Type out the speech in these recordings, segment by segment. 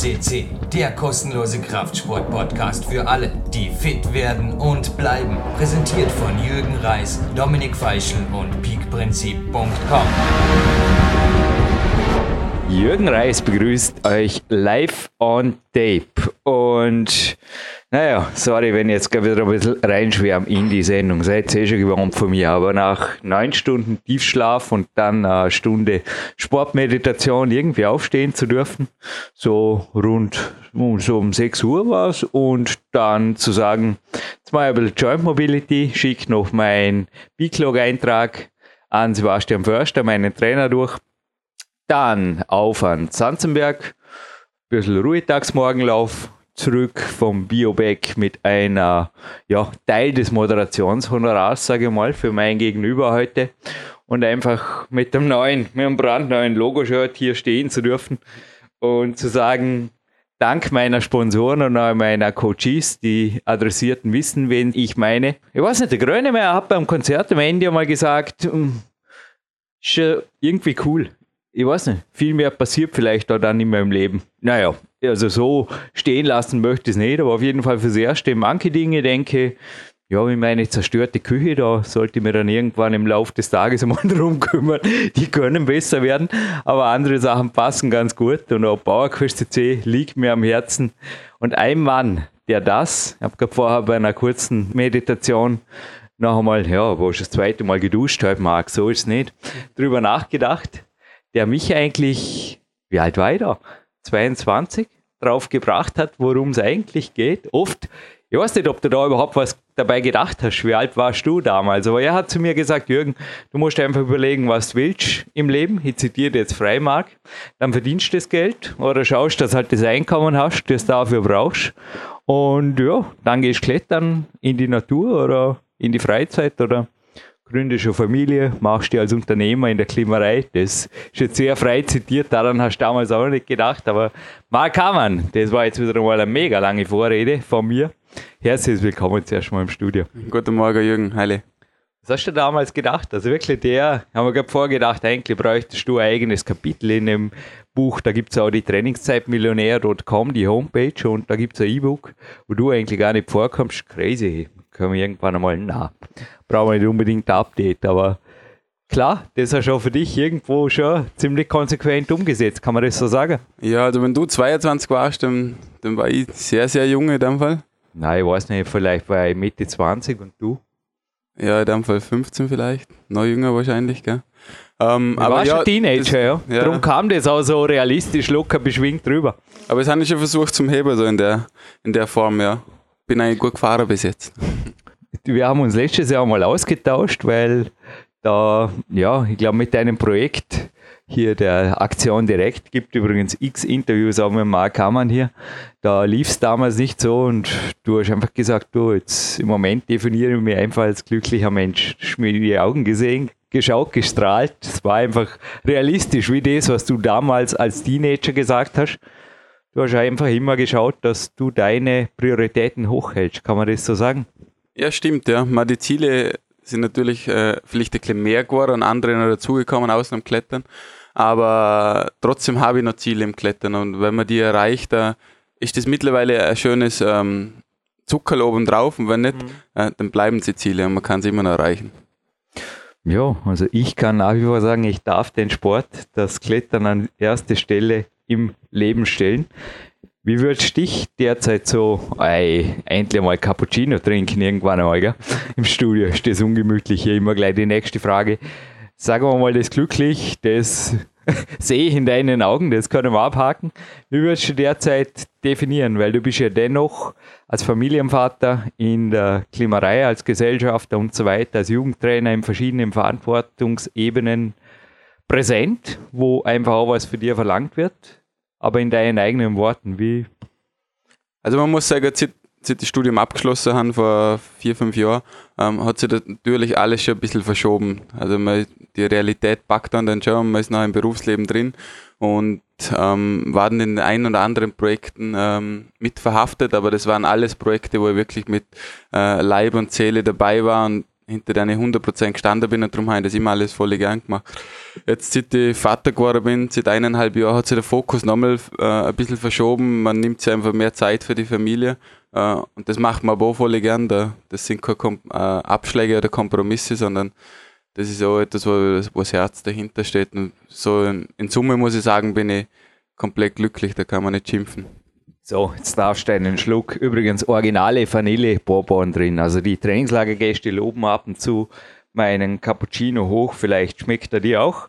CC, der kostenlose Kraftsport-Podcast für alle, die fit werden und bleiben. Präsentiert von Jürgen Reis, Dominik Feischl und peakprinzip.com. Jürgen Reis begrüßt euch live on tape. Und naja, sorry, wenn ich jetzt wieder ein bisschen reinschwärme in die Sendung. Seid ihr eh schon gewohnt von mir. Aber nach neun Stunden Tiefschlaf und dann eine Stunde Sportmeditation irgendwie aufstehen zu dürfen, so rund so um 6 Uhr war es. Und dann zu sagen, jetzt mal ein bisschen Joint Mobility, schick noch meinen B-Clog-Eintrag an Sebastian Förster, meinen Trainer durch dann auf an Zanzenberg, ein bisschen Ruhetagsmorgenlauf, zurück vom Bioback mit einer ja, Teil des Moderationshonorars, sage ich mal, für mein Gegenüber heute. Und einfach mit dem neuen, mit dem brandneuen Logo-Shirt hier stehen zu dürfen und zu sagen, dank meiner Sponsoren und meiner Coaches, die Adressierten wissen, wen ich meine. Ich weiß nicht, der Grönemeyer hat beim Konzert am Ende mal gesagt, hm, schon irgendwie cool ich weiß nicht, viel mehr passiert vielleicht auch dann in meinem Leben. Naja, also so stehen lassen möchte ich es nicht, aber auf jeden Fall fürs Erste manche Dinge denke, ja, wie meine zerstörte Küche, da sollte ich mir dann irgendwann im Laufe des Tages einmal drum kümmern. Die können besser werden, aber andere Sachen passen ganz gut und auch Bauerquest CC liegt mir am Herzen. Und ein Mann, der das, ich habe gerade vorher bei einer kurzen Meditation noch einmal, ja, wo ich das zweite Mal geduscht habe, mag, so ist es nicht, drüber nachgedacht der mich eigentlich, wie alt war ich da? 22, drauf gebracht hat, worum es eigentlich geht. Oft, ich weiß nicht, ob du da überhaupt was dabei gedacht hast. Wie alt warst du damals? Aber er hat zu mir gesagt, Jürgen, du musst einfach überlegen, was du willst im Leben. Ich zitiere jetzt Freimark. Dann verdienst du das Geld oder schaust, dass halt das Einkommen hast, das du dafür brauchst. Und ja, dann gehst du klettern in die Natur oder in die Freizeit oder gründest eine Familie, machst dich als Unternehmer in der Klimerei. Das ist jetzt sehr frei zitiert, daran hast du damals auch nicht gedacht, aber mal kann man. Das war jetzt wieder einmal eine mega lange Vorrede von mir. Herzlich willkommen zuerst mal im Studio. Guten Morgen, Jürgen. Heile. Was hast du damals gedacht? Also wirklich der, haben wir gerade vorgedacht, eigentlich bräuchtest du ein eigenes Kapitel in dem Buch. Da gibt es auch die Trainingszeitmillionär.com, die Homepage, und da gibt es ein E-Book, wo du eigentlich gar nicht vorkommst. Crazy können wir irgendwann einmal, na, brauchen wir nicht unbedingt ein Update, aber klar, das ist ja schon für dich irgendwo schon ziemlich konsequent umgesetzt, kann man das so sagen? Ja, also wenn du 22 warst, dann, dann war ich sehr, sehr jung in dem Fall. Nein, ich weiß nicht, vielleicht war ich Mitte 20 und du? Ja, in dem Fall 15 vielleicht, noch jünger wahrscheinlich, gell? Ähm, ich aber war ja, schon Teenager, das, ja. ja. Darum kam das auch so realistisch, locker beschwingt drüber. Aber es habe ich schon versucht zum Heben, so in der, in der Form, ja bin eigentlich gut gefahren bis jetzt. Wir haben uns letztes Jahr mal ausgetauscht, weil da, ja, ich glaube, mit deinem Projekt hier der Aktion Direkt gibt übrigens x Interviews auch mit Mark Hamann hier. Da lief es damals nicht so und du hast einfach gesagt, du, jetzt im Moment definiere ich mich einfach als glücklicher Mensch. Hast mir in die Augen gesehen, geschaut, gestrahlt. Es war einfach realistisch, wie das, was du damals als Teenager gesagt hast. Du hast einfach immer geschaut, dass du deine Prioritäten hochhältst. Kann man das so sagen? Ja, stimmt, ja. Mal die Ziele sind natürlich äh, vielleicht ein bisschen mehr geworden und andere noch dazugekommen außen am Klettern. Aber trotzdem habe ich noch Ziele im Klettern und wenn man die erreicht, da ist das mittlerweile ein schönes ähm, Zuckerl oben drauf und wenn nicht, mhm. äh, dann bleiben sie Ziele und man kann sie immer noch erreichen. Ja, also ich kann nach wie vor sagen, ich darf den Sport, das Klettern an erste Stelle im Leben stellen. Wie würdest du dich derzeit so, ey, endlich mal Cappuccino trinken irgendwann einmal, gell? Im Studio ist das ungemütlich hier immer gleich die nächste Frage. Sagen wir mal das glücklich, das sehe ich in deinen Augen, das können wir abhaken. Wie würdest du derzeit definieren? Weil du bist ja dennoch als Familienvater in der Klimarei, als Gesellschafter und so weiter, als Jugendtrainer in verschiedenen Verantwortungsebenen präsent, wo einfach auch was für dir verlangt wird aber in deinen eigenen Worten, wie? Also man muss sagen, seit, seit das Studium abgeschlossen haben vor vier, fünf Jahren, ähm, hat sich natürlich alles schon ein bisschen verschoben. Also man, die Realität packt dann, dann schon, man ist noch im Berufsleben drin und ähm, waren in ein oder anderen Projekten ähm, mit verhaftet, aber das waren alles Projekte, wo ich wirklich mit äh, Leib und Seele dabei war und hinter denen ich 100% gestanden bin und darum habe ich das immer alles voll gern gemacht. Jetzt, seit ich Vater geworden bin, seit eineinhalb Jahren, hat sich der Fokus nochmal äh, ein bisschen verschoben. Man nimmt sich einfach mehr Zeit für die Familie äh, und das macht man aber auch voll gern. Da. Das sind keine Kom äh, Abschläge oder Kompromisse, sondern das ist auch etwas, wo, wo das Herz dahinter steht. Und so in, in Summe muss ich sagen, bin ich komplett glücklich, da kann man nicht schimpfen. So, jetzt darfst du einen Schluck. Übrigens originale Vanille-Bourbon drin. Also die Trainingslagergäste loben ab und zu meinen Cappuccino hoch. Vielleicht schmeckt er dir auch.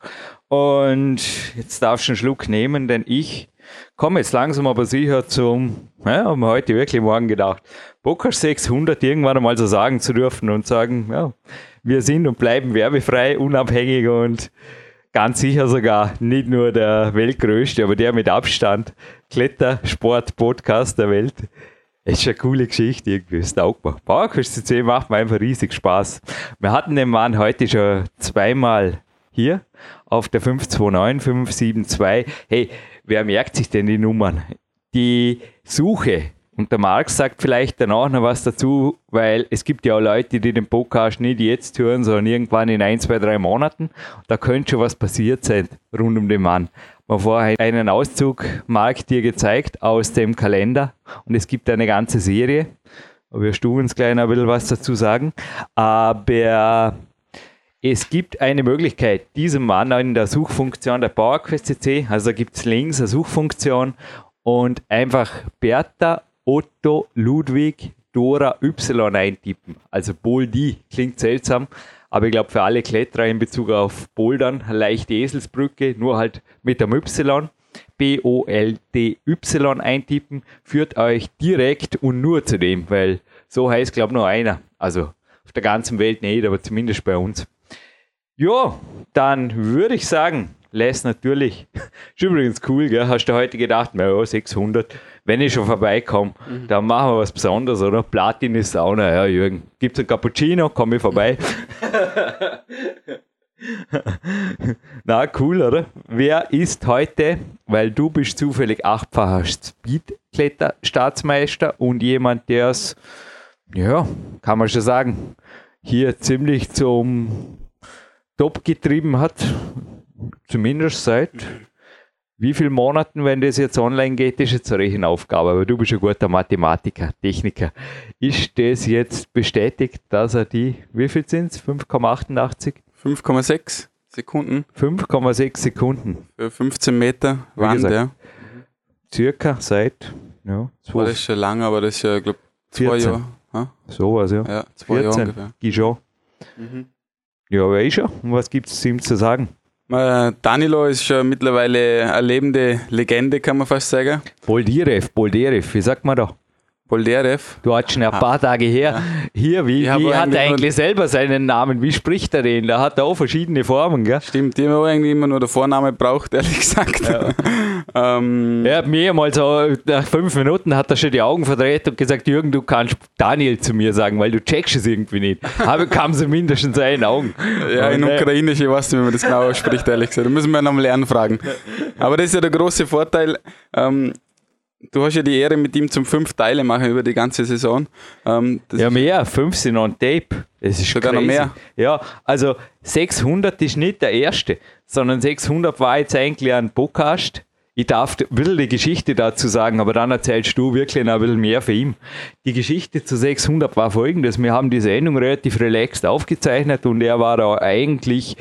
Und jetzt darfst du einen Schluck nehmen, denn ich komme jetzt langsam aber sicher zum, ja, haben wir heute wirklich morgen gedacht, Bockers 600 irgendwann einmal so sagen zu dürfen und sagen, ja, wir sind und bleiben werbefrei, unabhängig und ganz sicher sogar nicht nur der weltgrößte, aber der mit Abstand Klettersport-Podcast der Welt. Das ist eine coole Geschichte irgendwie, das taugt mir. Bauerküste CC macht mir einfach riesig Spaß. Wir hatten den Mann heute schon zweimal hier auf der 529, 572. Hey, wer merkt sich denn die Nummern? Die Suche und der Marc sagt vielleicht danach noch was dazu, weil es gibt ja auch Leute, die den Podcast nicht jetzt hören, sondern irgendwann in ein, zwei, drei Monaten. Da könnte schon was passiert sein rund um den Mann. Man vorher einen Auszug, Marc, dir gezeigt aus dem Kalender und es gibt eine ganze Serie. Wir du uns gleich ein bisschen was dazu sagen. Aber es gibt eine Möglichkeit, diesem Mann in der Suchfunktion der PowerQuest CC, also da gibt es links eine Suchfunktion und einfach Bertha Otto Ludwig Dora Y eintippen. Also Boldi klingt seltsam, aber ich glaube für alle Kletterer in Bezug auf Bouldern, leichte Eselsbrücke, nur halt mit dem Y. B-O-L-D-Y eintippen, führt euch direkt und nur zu dem, weil so heißt, glaube ich, nur einer. Also auf der ganzen Welt nicht, aber zumindest bei uns. Ja, dann würde ich sagen, Les natürlich. Ist übrigens cool, gell? Hast du heute gedacht, naja, 600 wenn ich schon vorbeikomme, mhm. dann machen wir was Besonderes, oder? Platin ist Sauna, ja, Jürgen. Gibt es ein Cappuccino? Komme ich vorbei. Na, cool, oder? Wer ist heute, weil du bist zufällig achtfacher Speedkletter-Staatsmeister und jemand, der es, ja, kann man schon sagen, hier ziemlich zum Top getrieben hat, zumindest seit wie viele Monaten, wenn das jetzt online geht, ist jetzt eine Rechenaufgabe, aber du bist ein guter Mathematiker, Techniker. Ist das jetzt bestätigt, dass er die, wie viel sind es? 5,88? 5,6 Sekunden. 5,6 Sekunden. Für 15 Meter Wand, ja. Circa seit, ja. Zwei, das ist schon lange, aber das ist ja, glaube ich, zwei 14. Jahre. Ha? Sowas, ja. Ja, zwei 14. Jahre ungefähr. Gijon. Mhm. Ja, wer ist er? Und was gibt es ihm zu sagen? Danilo ist schon mittlerweile eine lebende Legende, kann man fast sagen. Boldirev, Boldirev, wie sagt man da? Bolderev. Du hast schon ein paar ah. Tage her. Hier, wie, wie hat er eigentlich selber seinen Namen? Wie spricht er den? Da hat er auch verschiedene Formen, gell? Stimmt, die haben eigentlich immer nur der Vorname braucht, ehrlich gesagt. Ja. ähm, er hat mir mal so, nach fünf Minuten hat er schon die Augen verdreht und gesagt, Jürgen, du kannst Daniel zu mir sagen, weil du checkst es irgendwie nicht. Aber kam so mindestens seinen Augen. Ja, in äh, Ukrainisch, ich weiß nicht, wie man das genau ausspricht, ehrlich gesagt. Da müssen wir nochmal lernen fragen. Aber das ist ja der große Vorteil. Ähm, Du hast ja die Ehre, mit ihm zum fünf Teile machen über die ganze Saison. Ähm, ja, mehr. Fünf sind on Tape. Es ist sogar crazy. noch mehr. Ja, also 600 ist nicht der erste, sondern 600 war jetzt eigentlich ein Podcast. Ich darf ein bisschen die Geschichte dazu sagen, aber dann erzählst du wirklich noch ein bisschen mehr für ihn. Die Geschichte zu 600 war folgendes. Wir haben die Sendung relativ relaxed aufgezeichnet und er war da eigentlich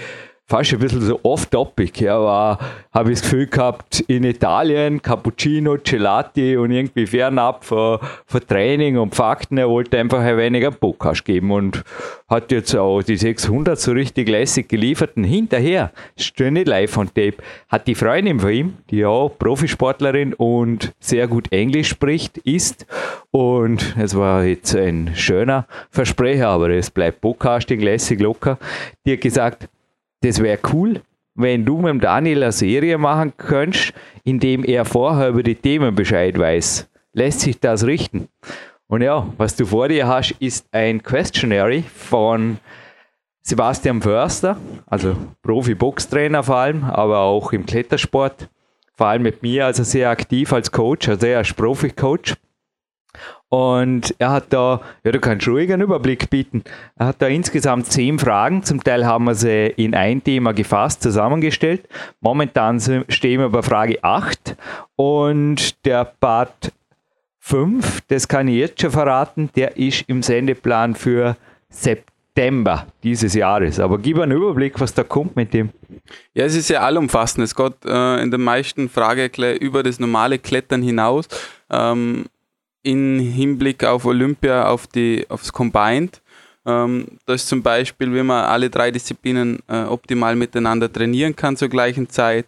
fast ein bisschen so off-topic. Ja, war, habe ich das Gefühl gehabt, in Italien Cappuccino, Gelati und irgendwie fernab von, von Training und Fakten. Er wollte einfach ein weniger Podcast geben und hat jetzt auch die 600 so richtig lässig geliefert. Und hinterher, steht nicht live on Tape, hat die Freundin von ihm, die auch Profisportlerin und sehr gut Englisch spricht, ist. Und es war jetzt ein schöner Versprecher, aber es bleibt Podcasting lässig locker. Die hat gesagt, das wäre cool, wenn du mit dem Daniel eine Serie machen könntest, in dem er vorher über die Themen Bescheid weiß. Lässt sich das richten? Und ja, was du vor dir hast, ist ein Questionary von Sebastian Förster, also Profi-Boxtrainer vor allem, aber auch im Klettersport. Vor allem mit mir, also sehr aktiv als Coach, also er ist Profi-Coach. Und er hat da, ja, du kannst ruhig einen Überblick bieten. Er hat da insgesamt zehn Fragen. Zum Teil haben wir sie in ein Thema gefasst, zusammengestellt. Momentan stehen wir bei Frage 8 und der Part 5, das kann ich jetzt schon verraten, der ist im Sendeplan für September dieses Jahres. Aber gib einen Überblick, was da kommt mit dem. Ja, es ist ja allumfassend. Es geht äh, in den meisten Fragen über das normale Klettern hinaus. Ähm, in Hinblick auf Olympia, auf die, aufs Combined. Ähm, da ist zum Beispiel, wie man alle drei Disziplinen äh, optimal miteinander trainieren kann zur gleichen Zeit.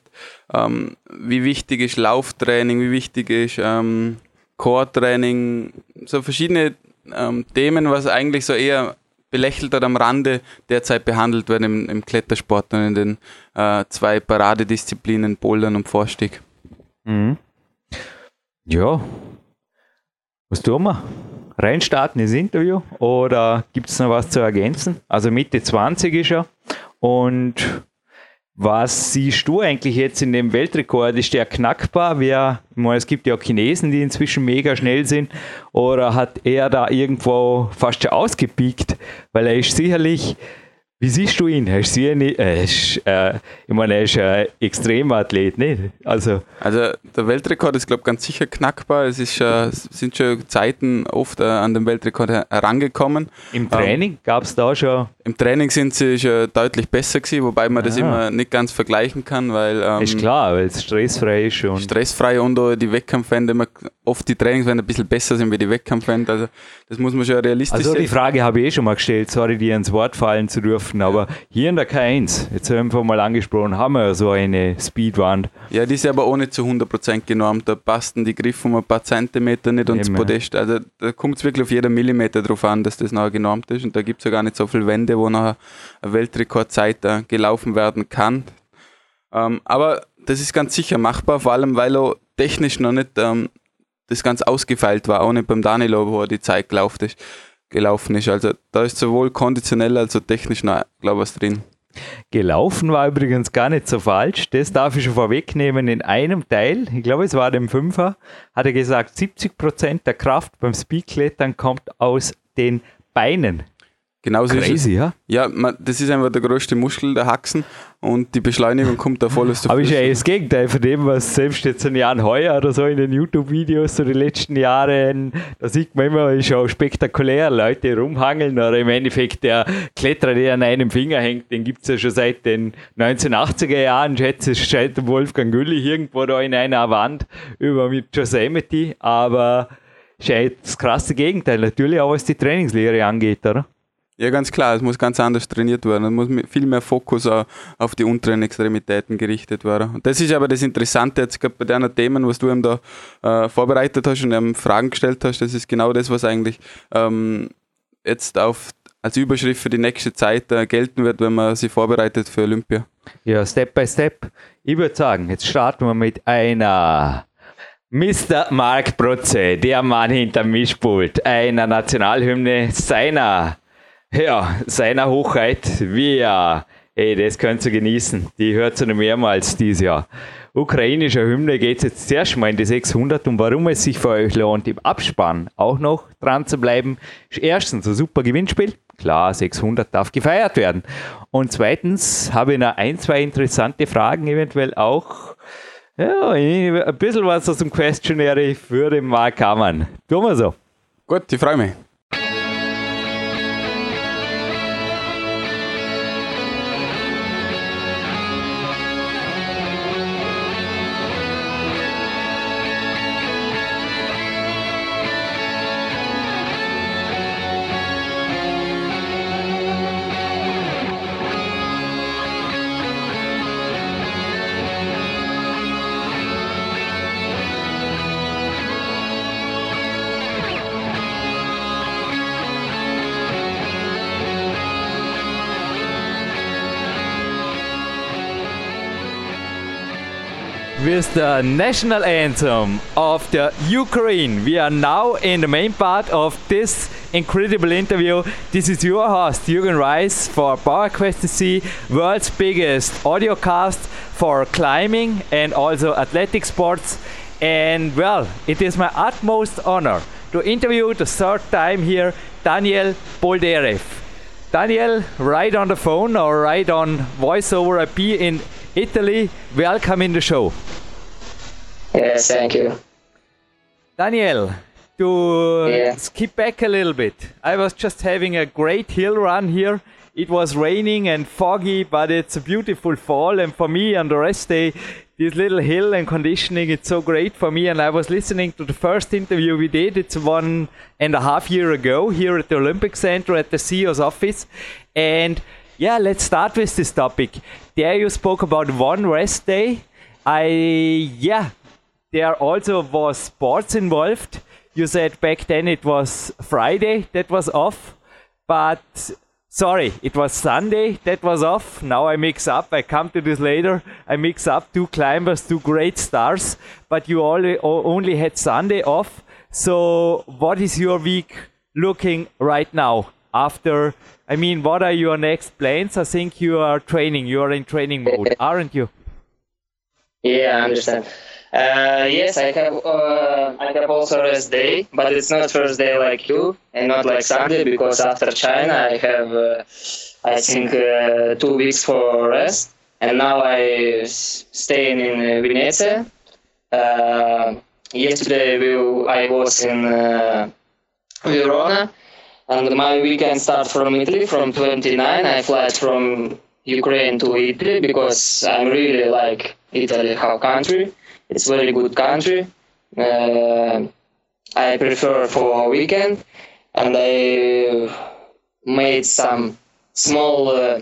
Ähm, wie wichtig ist Lauftraining, wie wichtig ist ähm, Core-Training, so verschiedene ähm, Themen, was eigentlich so eher belächelt oder am Rande derzeit behandelt werden im, im Klettersport und in den äh, zwei Paradedisziplinen Bouldern und Vorstieg. Mhm. Ja, was tun wir? Reinstarten ins Interview oder gibt es noch was zu ergänzen? Also Mitte 20 ist er. Und was siehst du eigentlich jetzt in dem Weltrekord? Ist der knackbar? Wer, meine, es gibt ja auch Chinesen, die inzwischen mega schnell sind. Oder hat er da irgendwo fast schon ausgepiekt? Weil er ist sicherlich wie siehst du ihn? Hast du ihn äh, ist, äh, ich meine, er ist ein Extremathlet, nicht? Also, also der Weltrekord ist, glaube ich, ganz sicher knackbar. Es ist, äh, sind schon Zeiten oft äh, an den Weltrekord herangekommen. Im Training ähm, gab es da schon? Im Training sind sie schon deutlich besser gewesen, wobei man ah. das immer nicht ganz vergleichen kann, weil... Ähm, ist klar, weil es stressfrei ist. Und stressfrei und auch die Wettkampfwände, oft die Trainingswände ein bisschen besser sind wie die Wettkampfwände. Also das muss man schon realistisch also sehen. Also die Frage habe ich eh schon mal gestellt, sorry, dir ins Wort fallen zu dürfen dürfen. Aber hier in der K1, jetzt einfach mal angesprochen, haben wir ja so eine Speedwand. Ja, die ist aber ohne zu 100% genormt. Da passten die Griffe um ein paar Zentimeter nicht und das Podest. Also da kommt es wirklich auf jeden Millimeter drauf an, dass das nachher genormt ist. Und da gibt es ja gar nicht so viele Wände, wo nachher eine Weltrekordzeit äh, gelaufen werden kann. Ähm, aber das ist ganz sicher machbar, vor allem weil er technisch noch nicht ähm, das ganz ausgefeilt war, auch nicht beim Danilo, wo er die Zeit gelaufen ist gelaufen ist. Also da ist sowohl konditionell als auch technisch noch, glaube ich, was drin. Gelaufen war übrigens gar nicht so falsch. Das darf ich schon vorwegnehmen. In einem Teil, ich glaube, es war dem Fünfer, hat er gesagt, 70% der Kraft beim Speedklettern kommt aus den Beinen. Genauso Crazy, ist es. ja? Ja, man, das ist einfach der größte Muskel der Haxen und die Beschleunigung kommt da voll aus der Aber ist ja das Gegenteil von dem, was selbst jetzt ein Jan Heuer oder so in den YouTube-Videos so die letzten Jahre, da sieht man immer, ist auch spektakulär, Leute rumhangeln oder im Endeffekt der Kletterer, der an einem Finger hängt, den gibt es ja schon seit den 1980er Jahren, schätze ich, seit Wolfgang Güllich irgendwo da in einer Wand über mit Yosemite, aber ist ja das krasse Gegenteil, natürlich auch was die Trainingslehre angeht, oder? Ja, ganz klar, es muss ganz anders trainiert werden. Es muss viel mehr Fokus auf die unteren Extremitäten gerichtet werden. Und das ist aber das Interessante jetzt gerade bei deinen Themen, was du ihm da äh, vorbereitet hast und ihm Fragen gestellt hast. Das ist genau das, was eigentlich ähm, jetzt auf, als Überschrift für die nächste Zeit äh, gelten wird, wenn man sich vorbereitet für Olympia. Ja, Step by Step. Ich würde sagen, jetzt starten wir mit einer Mr. Mark Protze, der Mann hinter Mischpult, einer Nationalhymne seiner ja, seiner Hochheit, wir, ey, das könnt ihr genießen. Die hört ihr noch mehrmals dieses Jahr. Ukrainischer Hymne geht es jetzt zuerst mal in die 600 und warum es sich für euch lohnt, im Abspann auch noch dran zu bleiben, erstens ein super Gewinnspiel. Klar, 600 darf gefeiert werden. Und zweitens habe ich noch ein, zwei interessante Fragen, eventuell auch ja, ein bisschen was aus dem Questionnaire für den Mark Hammann. Tun wir so. Gut, ich freue mich. With the national anthem of the Ukraine. We are now in the main part of this incredible interview. This is your host, Jürgen Reis, for PowerQuest C, world's biggest audio cast for climbing and also athletic sports. And well, it is my utmost honor to interview the third time here Daniel Boldyrev. Daniel, right on the phone or right on voice over IP in Italy. Welcome in the show. Yes, thank you. Daniel, to Yeah. skip back a little bit, I was just having a great hill run here. It was raining and foggy, but it's a beautiful fall. And for me, on the rest day, this little hill and conditioning, it's so great for me. And I was listening to the first interview we did. It's one and a half year ago here at the Olympic Center at the CEO's office. And yeah, let's start with this topic. There you spoke about one rest day. I, yeah, there also was sports involved. You said back then it was Friday that was off, but sorry, it was Sunday that was off. Now I mix up. I come to this later. I mix up two climbers, two great stars, but you only only had Sunday off. So what is your week looking right now? After, I mean, what are your next plans? I think you are training. You are in training mode, aren't you? Yeah, I understand. Uh, yes, I have. Uh, I have also rest day, but it's not first day like you, and not like Sunday because after China I have, uh, I think, uh, two weeks for rest, and now I staying in uh, Venezia. Uh, yesterday we, I was in Verona, and my weekend start from Italy from 29. I fly from Ukraine to Italy because I'm really like Italy, how country. It's very good country. Uh, I prefer for weekend, and I made some small uh,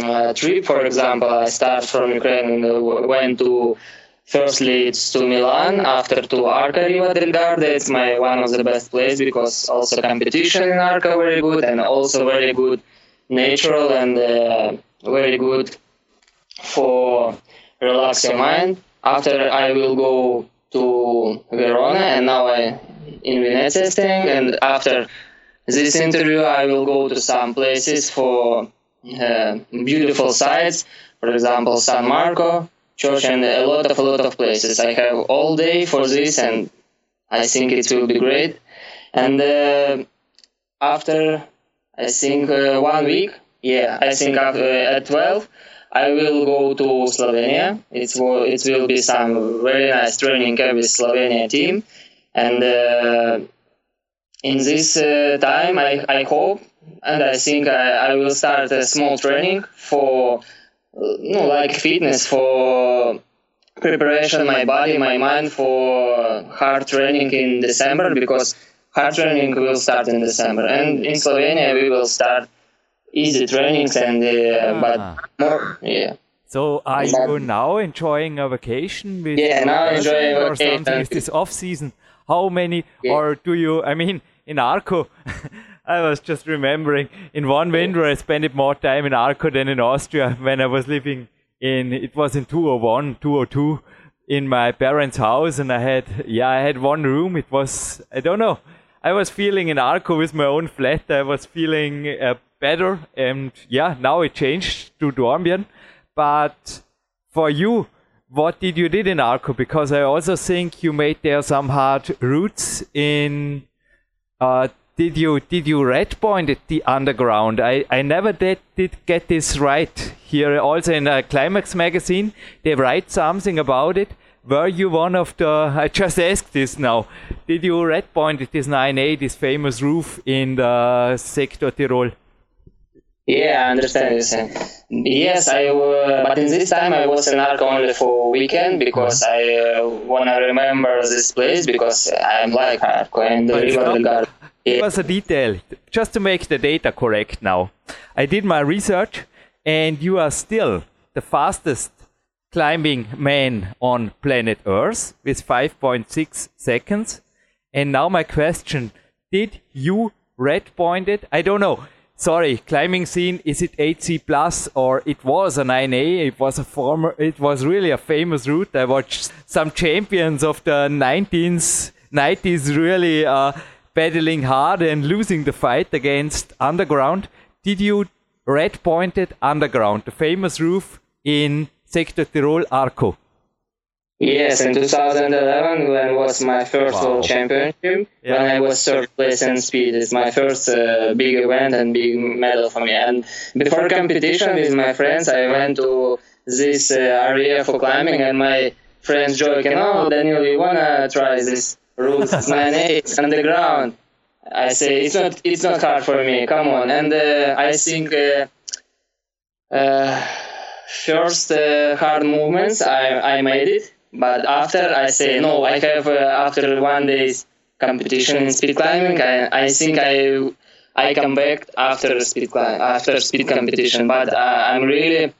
uh, trip. For example, I start from Ukraine and uh, went to firstly it's to Milan, after to Arco Riva del Garda. It's my one of the best place because also competition in Arco very good and also very good natural and uh, very good for relax your mind. After I will go to Verona and now I in Venice staying and after this interview I will go to some places for uh, beautiful sites, for example San Marco church and a lot of a lot of places. I have all day for this and I think it will be great. And uh, after I think uh, one week, yeah, I think after, at 12, I will go to Slovenia. It will, it will be some very nice training with Slovenia team. And uh, in this uh, time, I, I hope and I think I, I will start a small training for, uh, no, like fitness for preparation my body, my mind for hard training in December because hard training will start in December. And in Slovenia, we will start easy trainings and uh, but more yeah So are But- you now enjoying a vacation with Yeah, now enjoying girlfriend or vacation. something? Is this off season? How many Yeah. or do you I mean in Arco I was just remembering in one winter I spent it more time in Arco than in Austria when I was living in it was in 201 202 in my parents house and I had yeah I had one room it was I don't know I was feeling in Arco with my own flat I was feeling uh, better and yeah now it changed to Dornbirn but for you, what did you did in Arco? Because I also think you made there some hard routes in. Uh, did you did you red point the underground? I, I never did, did get this right. Here also in a Climax magazine, they write something about it. Were you one of the? I just asked this now. Did you red point this 9A, this famous roof in the Sector Tirol? Yeah I understand you yes I uh, but in this time I was in Arco only for weekend because I uh, wanna remember this place because I'm like Arco and the But stop. del Garda It yeah. was a detail, just to make the data correct now. I did my research, and you are still the fastest climbing man on planet Earth with 5.6 seconds. And now my question, did you red point it? I don't know. Sorry, climbing scene, is it 8C plus or it was a 9A? It was a former, it was really a famous route. I watched some champions of the 19s, 90s really uh, battling hard and losing the fight against underground. Did you red pointed underground, the famous roof in Sector Tirol Arco? Yes, in 2011, when was my first Wow. world championship, Yeah. when I was third place in speed. It's my first uh, big event and big medal for me. And before competition with my friends, I went to this uh, area for climbing, and my friends joking, "Oh, Daniel, you wanna try this route? It's nine eight on the ground." I say, "It's not, it's not hard for me. Come on." And uh, I think. Uh, uh, first uh, hard movements I, I made it but after i say no i have uh, after one day's competition in speed climbing i, I think i i come back after speed climb after speed competition. But uh, i'm really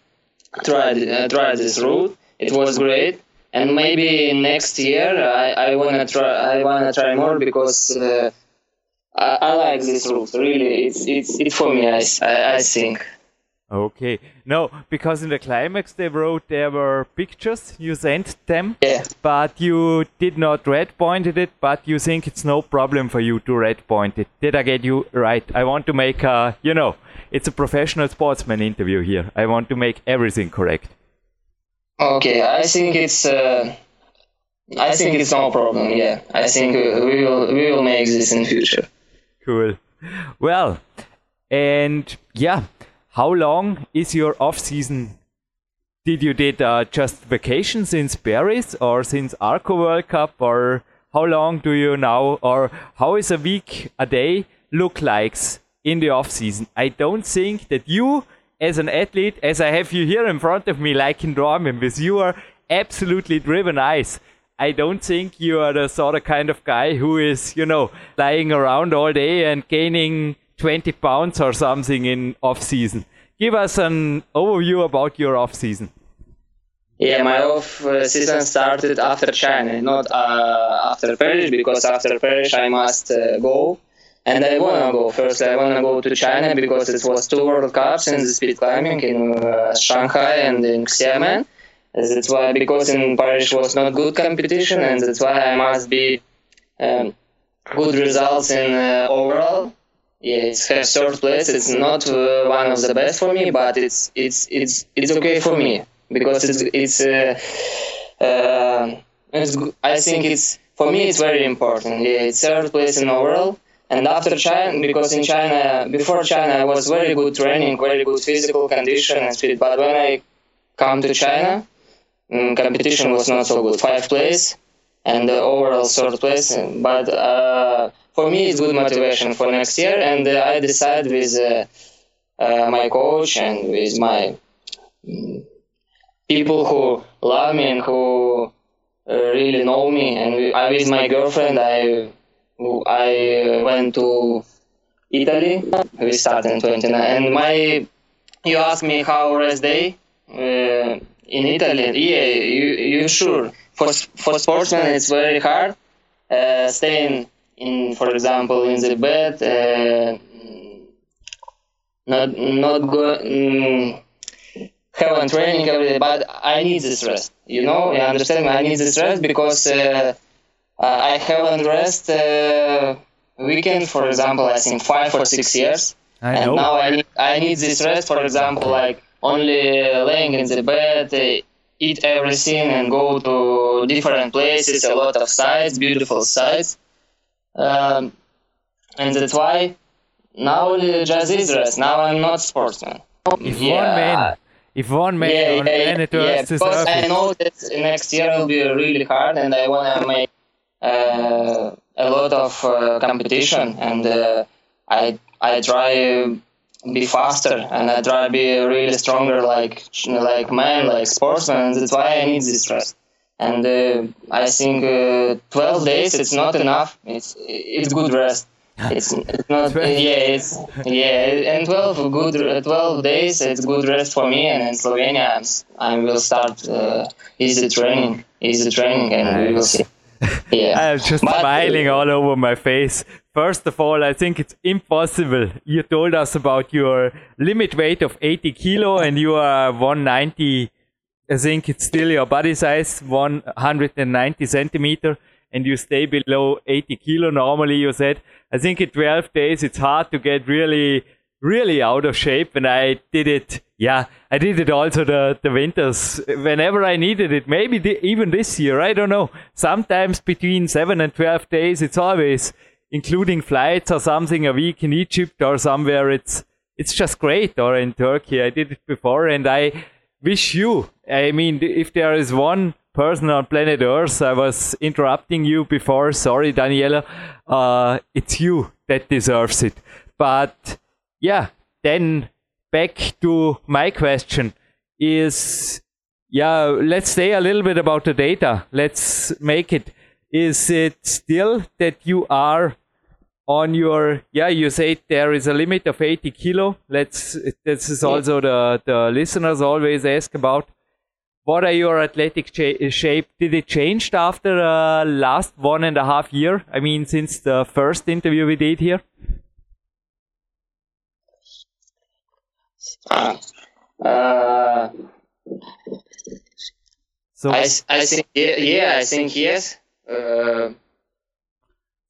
tried uh, tried this route. It was great. And maybe next year i, I wanna try i wanna try more because uh, I, I like this route. Really it's it's it's for me i, I, I think Okay. No, because in the climax they wrote there were pictures. You sent them, yeah but you did not red pointed it. But you think it's no problem for you to red point it. Did I get you right? I want to make a, you know, it's a professional sportsman interview here. I want to make everything correct. Okay, I think it's uh, I think it's no problem. Yeah, I think we will we will make this in future. Cool. Well, and yeah, how long is your off season? Did you did uh, just vacation since Paris or since Arco World Cup or how long do you now or how is a week a day look like in the off season? I don't think that you as an athlete, as I have you here in front of me, like in Dortmund, with your absolutely driven eyes, I don't think you are the sort of kind of guy who is, you know, lying around all day and gaining 20 pounds or something in off season. Give us an overview about your off season. Yeah, my off season started after China, not uh, after Paris, because after Paris I must uh, go. And I wanna go first. I wanna go to China because it was two World Cups in the speed climbing in uh, Shanghai and in Xiamen. That's why because in Paris was not good competition, and that's why I must be um, good results in uh, overall. Yeah, it's have third place. It's not uh, one of the best for me, but it's it's it's it's okay for me because it's it's uh, uh, it's I think it's for me it's very important. Yeah, it's third place in overall. And after China, because in China, before China, I was very good training, very good physical condition and speed. But when I come to China, mm, competition was not so good. Five place and the overall third place. But uh, for me, it's good motivation for next year. And uh, I decide with uh, uh, my coach and with my mm, people who love me and who uh, really know me. And I, with my girlfriend, I I went to Italy. We started in 29. And my, you asked me how rest day uh, in Italy. Yeah, you you sure for for sportsmen it's very hard. Uh, staying in, for example, in the bed. Uh, not not go. Mm, having training every day, but I need this rest. You know, you understand? me? I need this rest because uh, uh, I haven't rest uh, weekend, for example, I think five or six years, I and know. now I need I need this rest. For example, like only laying in the bed, uh, eat everything, and go to different places, a lot of sites, beautiful sites, um, and that's why now just rest. Now I'm not sportsman. If one man, if one man yeah, on yeah, yeah, planet yeah, Earth because I know that next year will be really hard, and I want to make uh, a lot of uh, competition, and uh, I I try be faster, and I try to be really stronger, like like man, like sportsman. That's why I need this rest. And uh, I think uh, 12 days it's not enough. It's it's good rest. It's, it's not yeah it's yeah and 12 good 12 days it's good rest for me and in Slovenia I'm, s- I will start uh, easy training easy training and we will see yeah I'm just But, uh, smiling all over my face. First of all, I think it's impossible. You told us about your limit weight of 80 kilo and you are 190. I think it's still your body size, 190 centimeter, and you stay below 80 kilo. Normally, you said. I think in 12 days it's hard to get really, really out of shape. And I did it yeah, I did it also the, the winters whenever I needed it. Maybe the, even this year, I don't know. Sometimes between seven and 12 days, it's always including flights or something a week in Egypt or somewhere. It's, it's just great. Or in Turkey, I did it before and I wish you, I mean, if there is one person on planet Earth, I was interrupting you before. Sorry, Daniela. Uh, it's you that deserves it. But yeah, then back to my question is yeah let's say a little bit about the data let's make it is it still that you are on your yeah you say there is a limit of 80 kilo. Let's this is also the the listeners always ask about what are your athletic shape? Did it change after uh, last one and a half year? I mean since the first interview we did here. Uh, so I, I think yeah, yeah I think yes. Uh,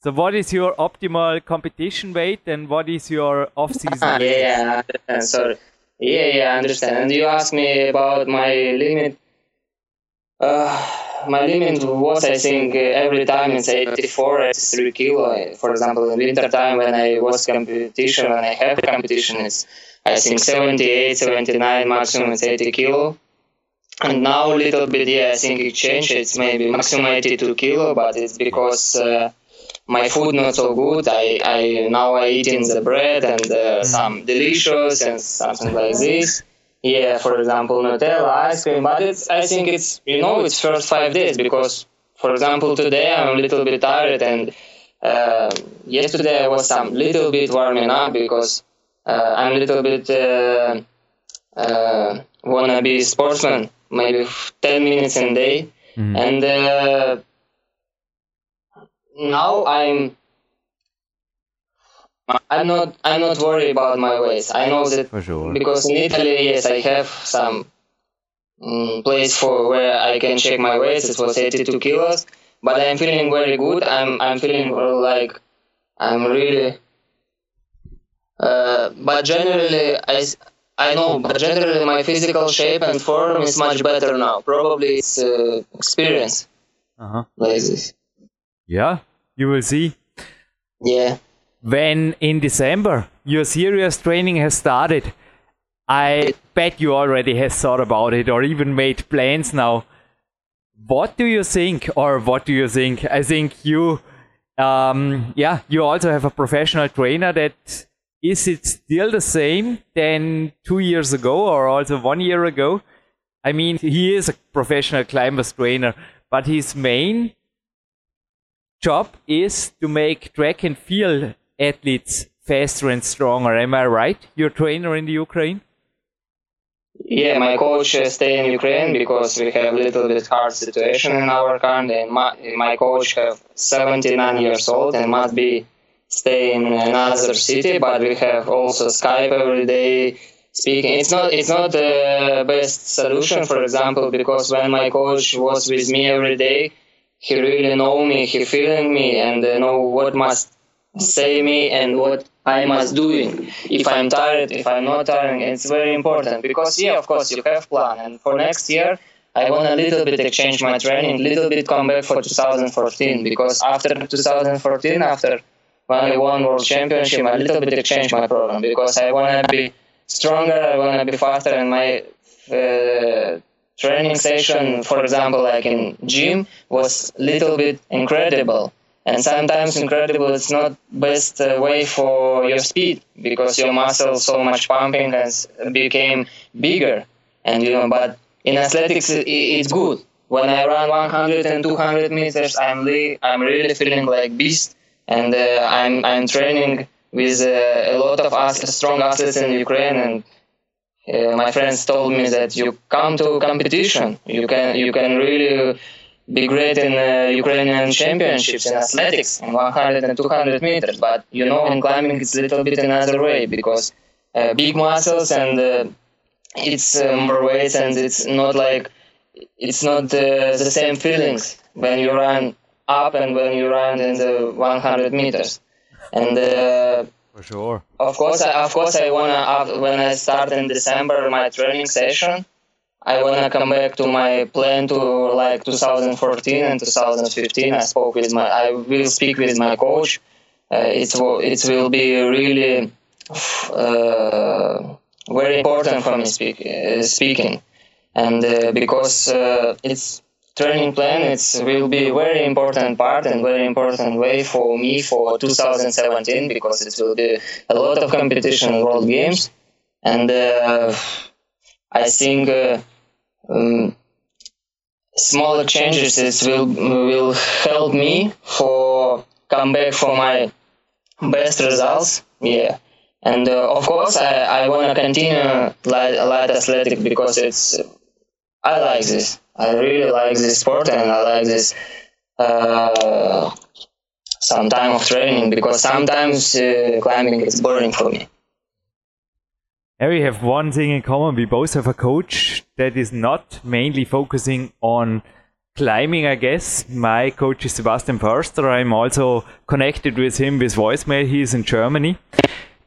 so what is your optimal competition weight and what is your off-season ah, weight? Yeah, yeah, sorry. Yeah, yeah, I understand. And you asked me about my limit. Uh, my limit was, I think, every time it's 84, it's 3 kilo. For example, in winter time when I was competition, when I have competition, it's I think 78, 79, maximum is 80 kilo. And now a little bit, yeah, I think it changed. It's maybe maximum 82 kilo, but it's because uh, my food not so good. I, I now I eating the bread and uh, mm-hmm. some delicious and something like this. Yeah, for example, Nutella, ice cream. But it's I think it's you know it's first five days because, for example, today I'm a little bit tired and uh, yesterday I was some little bit warming up because uh, I'm a little bit uh, uh, wanna be sportsman, maybe 10 minutes a day, mm. and now I'm I'm not I'm not worried about my weight. I know that sure. because in Italy, yes, I have some um, place for where I can check my weight. It was 82 kilos, but I'm feeling very good. I'm I'm feeling like I'm really uh, but generally, I, I know, but generally my physical shape and form is much better now. Probably it's uh, experience. Uh-huh. Like this. Yeah, you will see. Yeah. When in December your serious training has started, I bet you already have thought about it or even made plans now. What do you think, or what do you think? I think you, um, yeah, you also have a professional trainer that is it still the same than two years ago or also one year ago? I mean, he is a professional climbers trainer, but his main job is to make track and field athletes faster and stronger. Am I right? Your trainer in the Ukraine? Yeah, my coach stay in Ukraine because we have a little bit hard situation in our country. And my, my coach have 79 years old and must be stay in another city, but we have also Skype every day speaking. It's not it's not the best solution, for example, because when my coach was with me every day, he really know me, he feeling me, and uh, know what must say me and what I must doing. If I'm tired, if I'm not tired, it's very important because yeah, of course you have plan, and for next year. I want a little bit exchange my training, little bit come back for 2014 because after 2014, after when I won world championship, I a little bit exchange my program because I want to be stronger, I want to be faster, and my uh, training session, for example, like in gym, was little bit incredible. And sometimes incredible is not best uh, way for your speed because your muscles so much pumping has became bigger. And you know, but in athletics, it's good. When I run 100 and 200 meters, I'm really, I'm really feeling like beast and uh, I'm I'm training with uh, a lot of us, strong athletes in Ukraine, and uh, my friends told me that you come to competition, you can you can really be great in uh, Ukrainian championships in athletics in 100 and 200 meters. But you know, in climbing it's a little bit another way because uh, big muscles and uh, it's uh, more weight and it's not like it's not the same feelings when you run up and when you run in the 100 meters. And For sure. Of course, I, of course, I wanna when I start in December my training session. I wanna come back to my plan to like 2014 and 2015. I spoke with my, I will speak with my coach. Uh, it will, it will be really uh, very important for me speak, uh, speaking, and uh, because uh, it's training plan, it will be a very important part and very important way for me for 2017 because it will be a lot of competition in World Games, and uh, I think uh, um, smaller changes will will help me for come back for my best results. Yeah. And uh, of course, I, I want to continue light, light athletic because it's I like this. I really like this sport and I like this uh, some time of training because sometimes uh, climbing is boring for me. And we have one thing in common. We both have a coach that is not mainly focusing on climbing, I guess. My coach is Sebastian Förster. I'm also connected with him with voicemail. He is in Germany.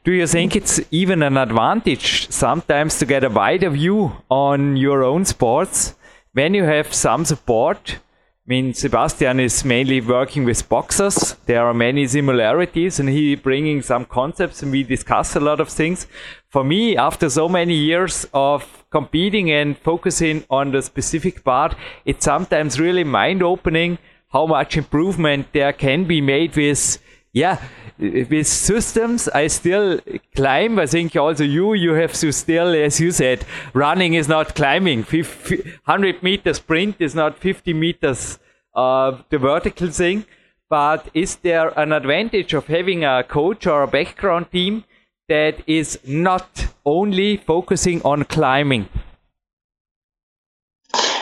Do you think it's even an advantage sometimes to get a wider view on your own sports when you have some support, I mean, Sebastian is mainly working with boxers. There are many similarities, and he bringing some concepts, and we discuss a lot of things. For me, after so many years of competing and focusing on the specific part, it's sometimes really mind-opening how much improvement there can be made with, yeah, with systems, I still climb. I think also you, you have to still, as you said, running is not climbing. 100 meter sprint is not 50 meters uh, the vertical thing. But is there an advantage of having a coach or a background team that is not only focusing on climbing?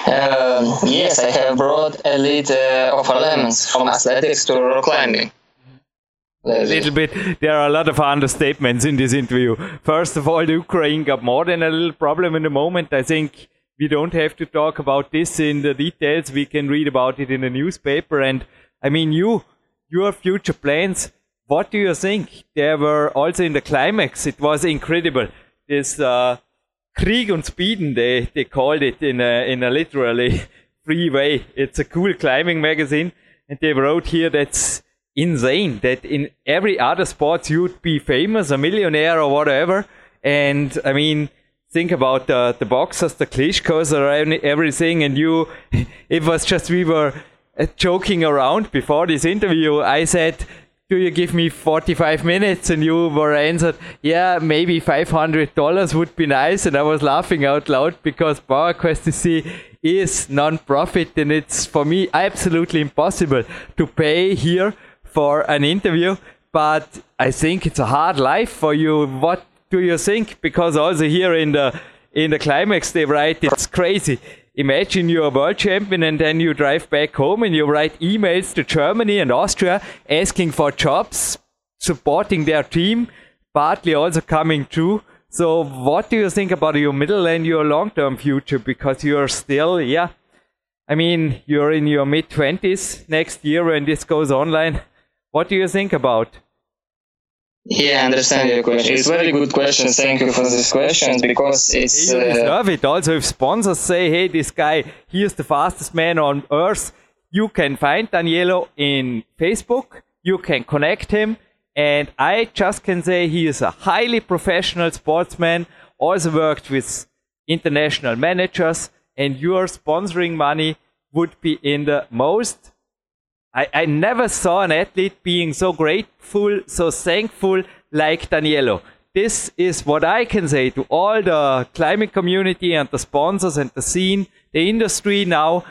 Um, yes, I have brought elite uh, of elements from athletics to rock climbing a little bit. There are a lot of understatements in this interview. First of all, the Ukraine got more than a little problem in the moment. I think we don't have to talk about this in the details. We can read about it in the newspaper. And I mean, you, your future plans. What do you think? There were also in the climax. It was incredible. This uh, Krieg und Speeden, they they called it in a in a literally free way. It's a cool climbing magazine, and they wrote here that's insane that in every other sport you'd be famous, a millionaire or whatever. And I mean, think about the, the boxers, the Klitschko's or everything. And you, it was just, we were uh, joking around before this interview. I said, do you give me 45 minutes? And you were answered, yeah, maybe $500 would be nice. And I was laughing out loud because PowerQuest CC is non-profit and it's for me absolutely impossible to pay here for an interview, but I think it's a hard life for you. What do you think? Because also here in the in the climax they write it's crazy. Imagine you're a world champion and then you drive back home and you write emails to Germany and Austria asking for jobs, supporting their team, partly also coming true. So what do you think about your middle and your long-term future? Because you're still, yeah, I mean, you're in your mid 20s next year when this goes online. What do you think about? Yeah, I understand your question. It's very good question. Thank you for this question because it's. You deserve uh, it. Also, if sponsors say, "Hey, this guy, he is the fastest man on earth," you can find Danielo in Facebook. You can connect him, and I just can say he is a highly professional sportsman. Also worked with international managers, and your sponsoring money would be in the most I, I never saw an athlete being so grateful, so thankful like Danielo. This is what I can say to all the climbing community and the sponsors and the scene, the industry now.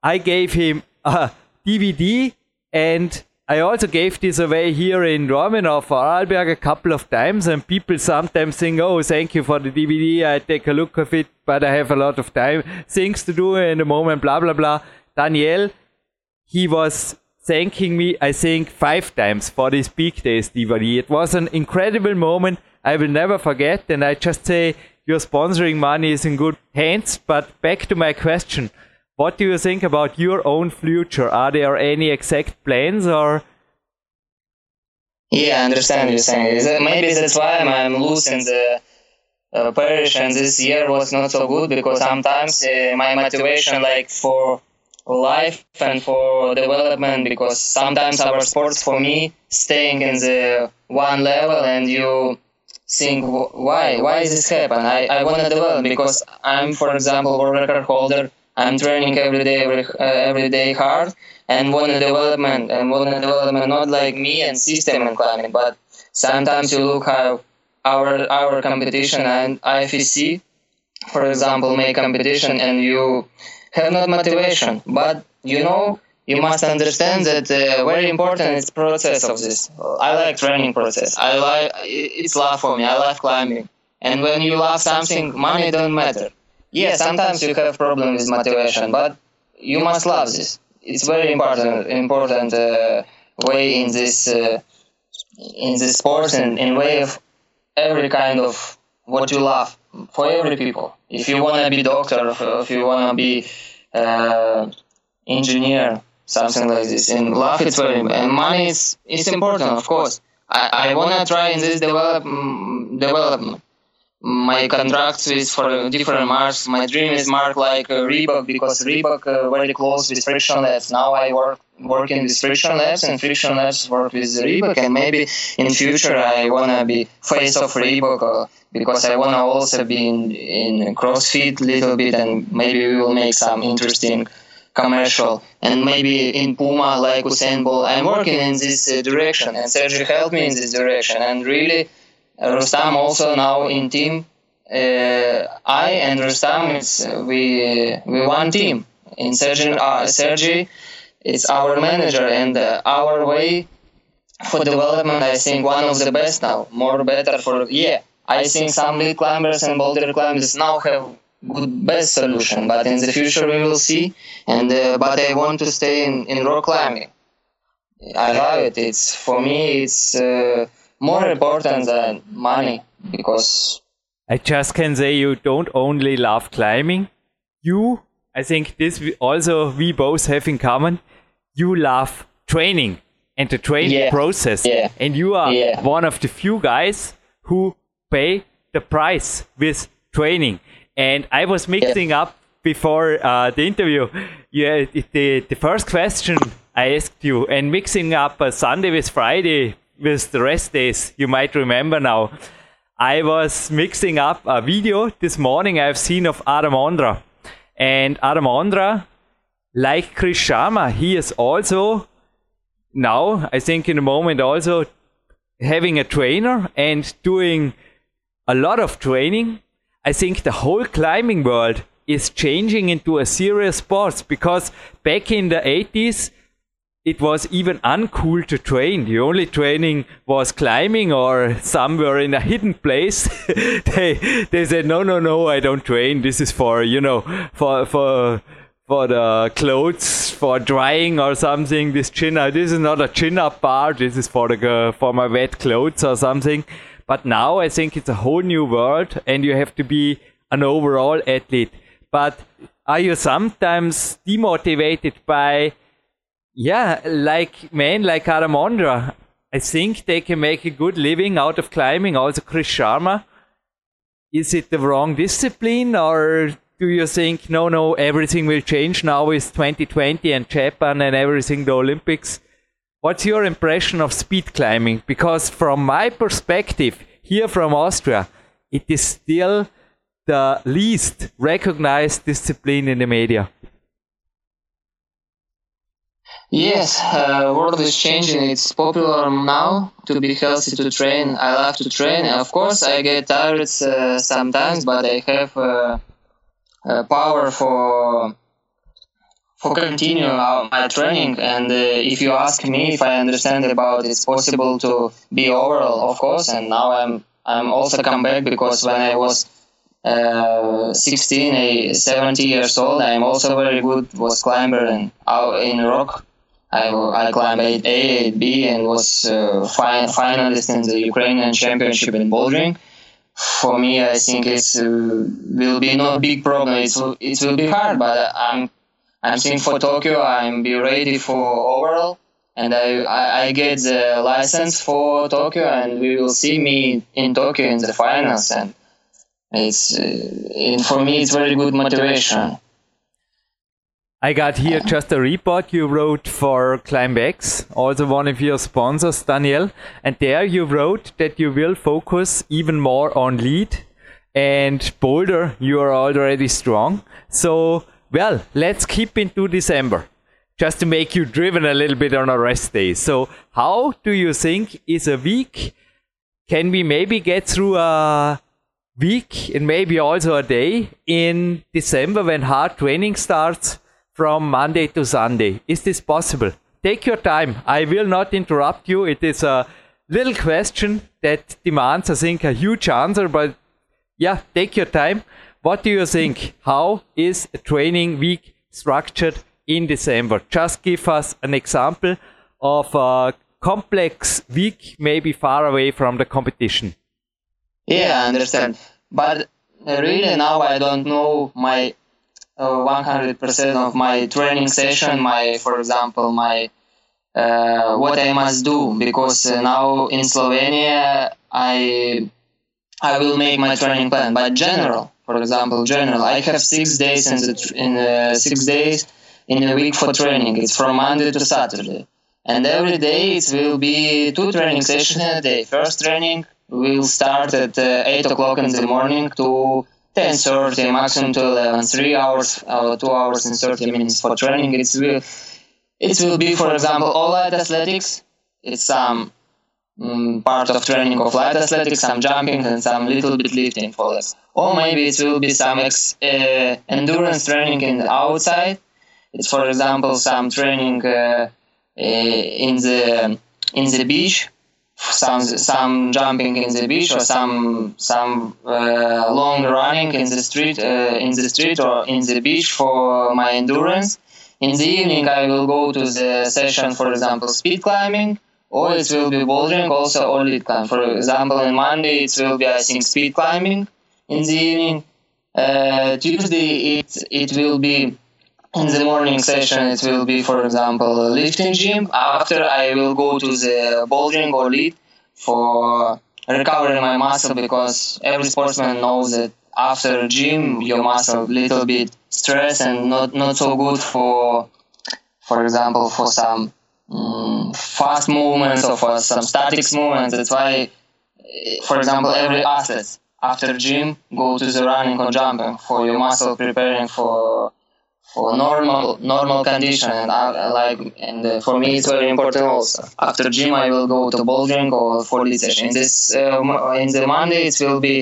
I gave him a DVD and I also gave this away here in Dornbirn for Arlberg a couple of times, and people sometimes think, "Oh, thank you for the DVD. I take a look of it, but I have a lot of time, things to do in the moment." Blah blah blah. Daniel, he was thanking me, I think, five times for this Peak Days DVD. It was an incredible moment I will never forget. And I just say your sponsoring money is in good hands. But back to my question. What do you think about your own future? Are there any exact plans or? Yeah, I understand what you're saying. Maybe that's why I'm losing the uh, Paris, and this year was not so good because sometimes uh, my motivation, like for life and for development, because sometimes our sports for me staying in the one level, and you think why why is this happen? I I want to develop because I'm, for example, record holder. I'm training every day, every, uh, every day hard, and want to development and want to development not like me and system and climbing, but sometimes you look how our our competition and IFSC, for example, make competition and you have not motivation, but you know you must understand that uh, very important is process of this. I like training process. I like it's love for me. I love climbing, and when you love something, money don't matter. Yeah, sometimes you have problem with motivation, but you must love this. It's very important important uh, way in this uh, in this sport and in way of every kind of what you love for every people. If you want to be doctor, if you want to be uh, engineer, something like this, and love it's very and money is is important, of course. I, I want to try in this develop development my contracts with for different marks. My dream is mark like uh, Reebok because Reebok uh, very close with Friction Labs. Now I work working with Friction Labs and Friction Labs work with Reebok and maybe in future I wanna be face of Reebok uh, because I wanna also be in, in CrossFit little bit and maybe we will make some interesting commercial and maybe in Puma like Usain Bolt. I'm working in this uh, direction and Sergio helped me in this direction and really Rustam also now in team. Uh, I and Rustam, it's, we we one team. In Sergi, uh, Sergi, it's our manager and uh, our way for development. I think one of the best now, more better for yeah. I think some lead climbers and boulder climbers now have good best solution, but in the future we will see. And uh, but I want to stay in, in rock climbing. I love it. It's for me. It's uh, more important than money because I just can say you don't only love climbing. You, I think this also we both have in common. You love training and the training yeah. process. Yeah. And you are yeah. one of the few guys who pay the price with training. And I was mixing up before uh, the interview. Yeah, the, the first question I asked you and mixing up uh, Sunday with Friday with the rest days, you might remember now. I was mixing up a video this morning I've seen of Adam Ondra. And Adam Ondra, like Chris Sharma, he is also now, I think in a moment, also having a trainer and doing a lot of training. I think the whole climbing world is changing into a serious sport because back in the 80s, it was even uncool to train. The only training was climbing or somewhere in a hidden place. they they said no no no I don't train. This is for you know for for for the clothes for drying or something. This chin up. This is not a chin up bar. This is for the for my wet clothes or something. But now I think it's a whole new world, and you have to be an overall athlete. But are you sometimes demotivated by yeah, like men like Adam Ondra, I think they can make a good living out of climbing. Also, Chris Sharma. Is it the wrong discipline, or do you think no, no, everything will change now with 2020 and Japan and everything, the Olympics? What's your impression of speed climbing? Because from my perspective, here from Austria, it is still the least recognized discipline in the media. Yes, uh, world is changing. It's popular now to be healthy to train. I love to train. Of course, I get tired uh, sometimes, but I have uh, uh power for for continue my training. And uh, if you ask me if I understand about it's possible to be overall, of course. And now I'm I'm also come back because when I was uh, 16, 70 years old, I'm also very good was climber and out in rock I, I climbed 8A, 8B, and was uh, fi- finalist in the Ukrainian championship in bouldering. For me, I think it uh, will be no big problem. It's, it will be hard, but I'm I'm thinking for Tokyo. I'm be ready for overall. and I, I, I get the license for Tokyo, and we will see me in Tokyo in the finals. And it's uh, for me, it's very good motivation. I got here just a report you wrote for ClimbX, also one of your sponsors, Daniel. And there you wrote that you will focus even more on lead and boulder. You are already strong. So, well, let's keep into December just to make you driven a little bit on a rest day. So, how do you think is a week? Can we maybe get through a week and maybe also a day in December when hard training starts? From Monday to Sunday. Is this possible? Take your time. I will not interrupt you. It is a little question that demands, I think, a huge answer, but yeah, take your time. What do you think? How is a training week structured in December? Just give us an example of a complex week, maybe far away from the competition. Yeah, I understand. But really now I don't know my 100% of my training session, my, for example, my uh, what I must do because uh, now in Slovenia I I will make my training plan. But general, for example, general, I have six days in the in uh, six days in a week for training. It's from Monday to Saturday, and every day it will be two training sessions a day. First training will start at uh, eight o'clock in the morning to 10 30 maximum to 11 3 hours uh, 2 hours and 30 minutes for training. It will it will be for example all light athletics. It's some um, part of training of light athletics some jumping and some little bit lifting for this. Or maybe it will be some ex, uh, endurance training in the outside. It's for example some training uh, uh in the in the beach some some jumping in the beach or some some uh, long running in the street uh, in the street or in the beach for my endurance. In the evening, I will go to the session, for example, speed climbing, or it will be bouldering, also or lead climb. For example, on Monday it will be I think speed climbing in the evening. Uh, Tuesday it it will be in the morning session it will be for example lifting gym. After i will go to the bouldering or lead for recovering my muscle because every sportsman knows that after gym your muscle little bit stress and not not so good for for example for some um, fast movements or for some static movements. That's why for example every athlete after gym go to the running or jumping for your muscle preparing for for normal normal condition and I, like and uh, for me it's very important also. After gym i will go to bouldering or for this session. In this uh, in the monday it will be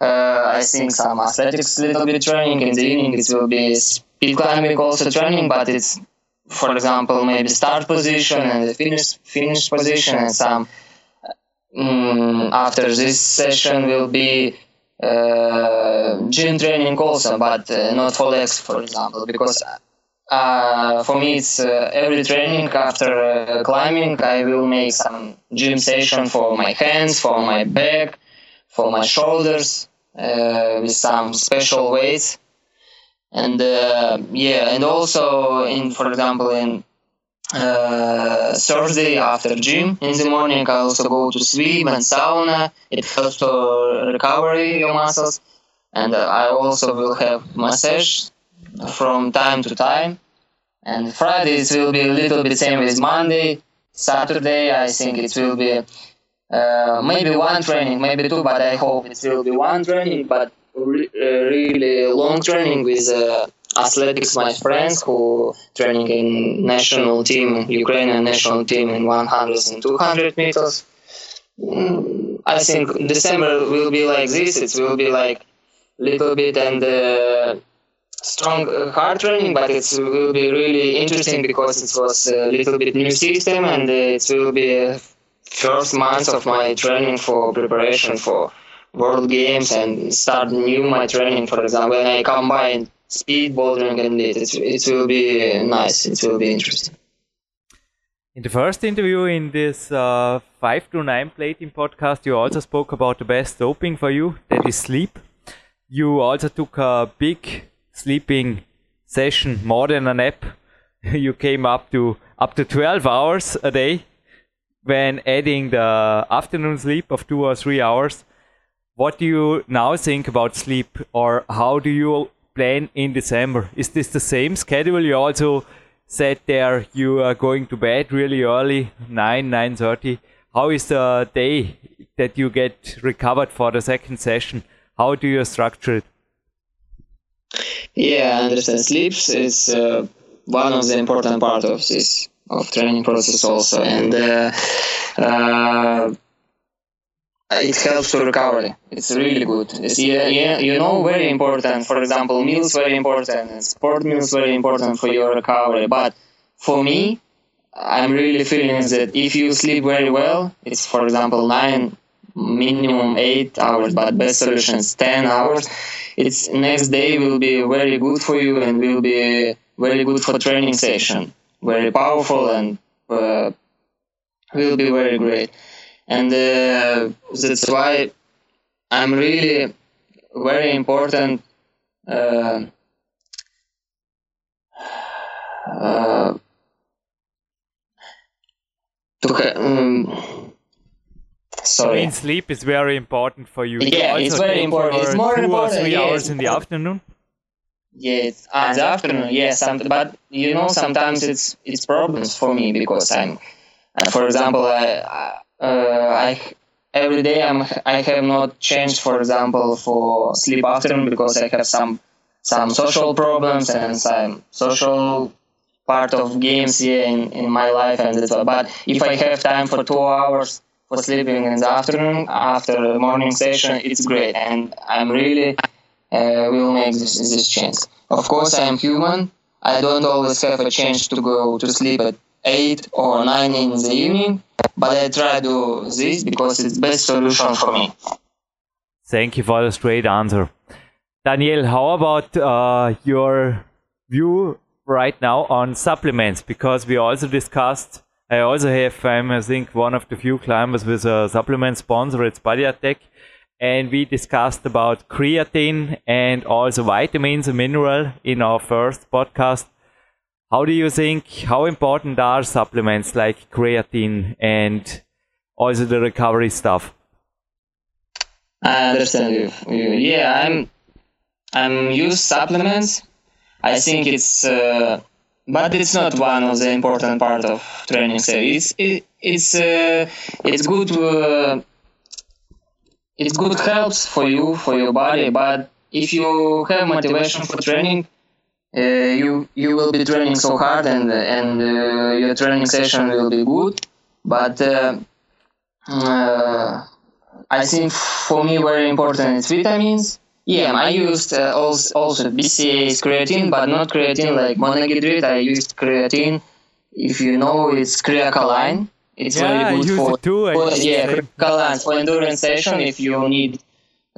uh, i think some athletics little bit training. In the evening it will be speed climbing also training but it's for example maybe start position and the finish finish position and some um, after this session will be uh, gym training also, but uh, not for legs, for example, because uh, for me it's uh, every training after uh, climbing I will make some gym session for my hands, for my back, for my shoulders uh, with some special weights, and yeah, and also in for example in uh, Thursday after gym in the morning. I also go to swim and sauna. It helps to recover your muscles, and uh, I also will have massage from time to time. And Fridays will be a little bit same as Monday. Saturday, I think it will be uh, maybe one training, maybe two, but I hope it will be one training, but re- uh, really long training with uh, athletics my friends who training in national team ukrainian national team in 100 and 200 meters. Mm, i think december will be like this. It will be like little bit and uh, strong uh, hard training but it will be really interesting because it was a little bit new system and it will be first month of my training for preparation for world games and start new my training. For example when i combine speed bouldering and it, it will be nice. It will be interesting. In the first interview in this uh, 5 to 9 Platin podcast, you also spoke about the best doping for you, that is sleep. You also took a big sleeping session, more than a nap. you came up to up to 12 hours a day when adding the afternoon sleep of two or three hours. What do you now think about sleep, or how do you plan in December? Is this the same schedule? You also said there you are going to bed really early, nine nine thirty. How is the day that you get recovered for the second session? How do you structure it? Yeah, I understand. Sleep is uh, one of the important part of this of training process also, and uh, uh, it helps to recovery. It's really good. It's, yeah, yeah, you know, very important. For example, meals very important. Sport meals very important for your recovery. But for me, I'm really feeling that if you sleep very well, it's for example nine, minimum eight hours, but best solutions ten hours. It's next day will be very good for you and will be very good for training session. Very powerful and uh, will be very great and uh, that's why I'm really very important uh, uh, to um, sorry. I mean, sleep is very important for you. Yeah, you it's very important. It's more two important. or three yeah, hours in the afternoon. Yeah, uh, the afternoon. Yeah, some, but you know, sometimes it's it's problems for me because I'm, uh, for example, I, I every day I'm I have not changed, for example, for sleep afternoon because I have some some social problems and some social part of games here in, in my life and that's all. But if I have time for two hours for sleeping in the afternoon after the morning session, it's great and I'm really uh, will make this, this change. Of course, I am human. I don't always have a chance to go to sleep at 8 or 9 in the evening but I try to do this because it's best solution for me. Thank you for the straight answer. Daniel, how about uh, your view right now on supplements? Because we also discussed, I also have, I'm, I think, one of the few climbers with a supplement sponsor, it's Body Attack. And we discussed about creatine and also vitamins and mineral in our first podcast. How do you think, how important are supplements like creatine and also the recovery stuff? I understand you. Yeah, I'm I'm use supplements. I think it's, uh, but it's not one of the important part of training. So it's it, it's uh, it's good. Uh, it's good helps for you for your body. But if you have motivation for training, you you will be training so hard and and uh, your training session will be good. But uh, I think for me very important is vitamins. Yeah I used also, also BCAAs creatine but not creatine like monohydrate I used creatine. If you know it's Kre-Alkalyn. It's yeah, very good for, too, for yeah Kre-Alkalyn for endurance session if you need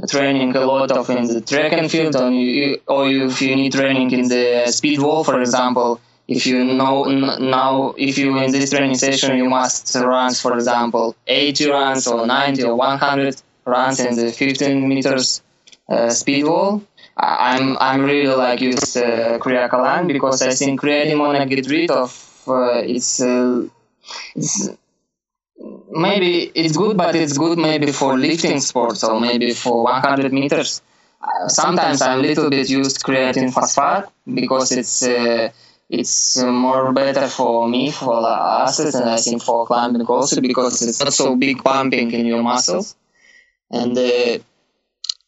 training a lot of in the track and field, or, you, or if you need training in the speed wall, for example. If you know now, if you in this training session, you must run, for example, 80 runs or 90 or 100 runs in the 15 meters uh, speed wall. I'm I'm really like use uh, Kre-Alkalyn because I think creatine monohydrate of uh, it's uh, it's maybe it's good, but it's good maybe for lifting sports or maybe for 100 meters. Sometimes I'm a little bit used creatine phosphate because it's uh, it's more better for me for athletes and I think for climbing also because it's not so big pumping in your muscles and uh,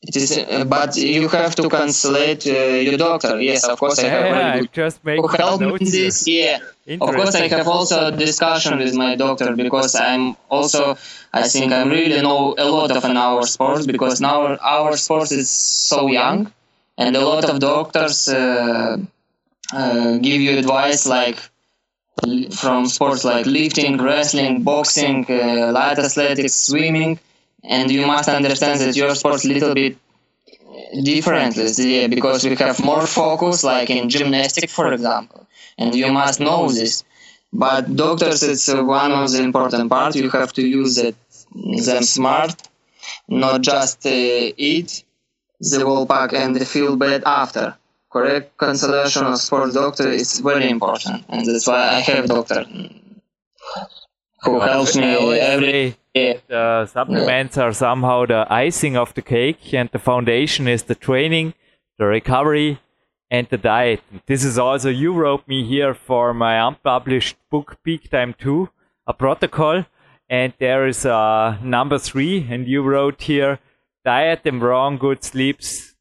it is, uh, but you have to consult uh, your doctor. Yes, of course, I have yeah, just make who help me in this. Yeah, of course, I have also a discussion with my doctor because I'm also, I think I'm really know a lot of an our sports because now our sports is so young, and a lot of doctors uh, uh, give you advice like from sports like lifting, wrestling, boxing, uh, light athletics, swimming, and you must understand that your sport's a little bit uh, differently yeah, because we have more focus like in gymnastics for example. And you must know this. But doctors it's uh, one of the important part. You have to use it them smart not just uh, eat the whole pack and feel bad after. Correct? Consultation of sports doctor is very important, and that's why I have doctor mm, who helps me every day. The supplements are somehow the icing of the cake, and the foundation is the training, the recovery, and the diet. This is also you wrote me here for my unpublished book Peak Time 2, a protocol, and there is uh, number three, and you wrote here diet and wrong good sleeps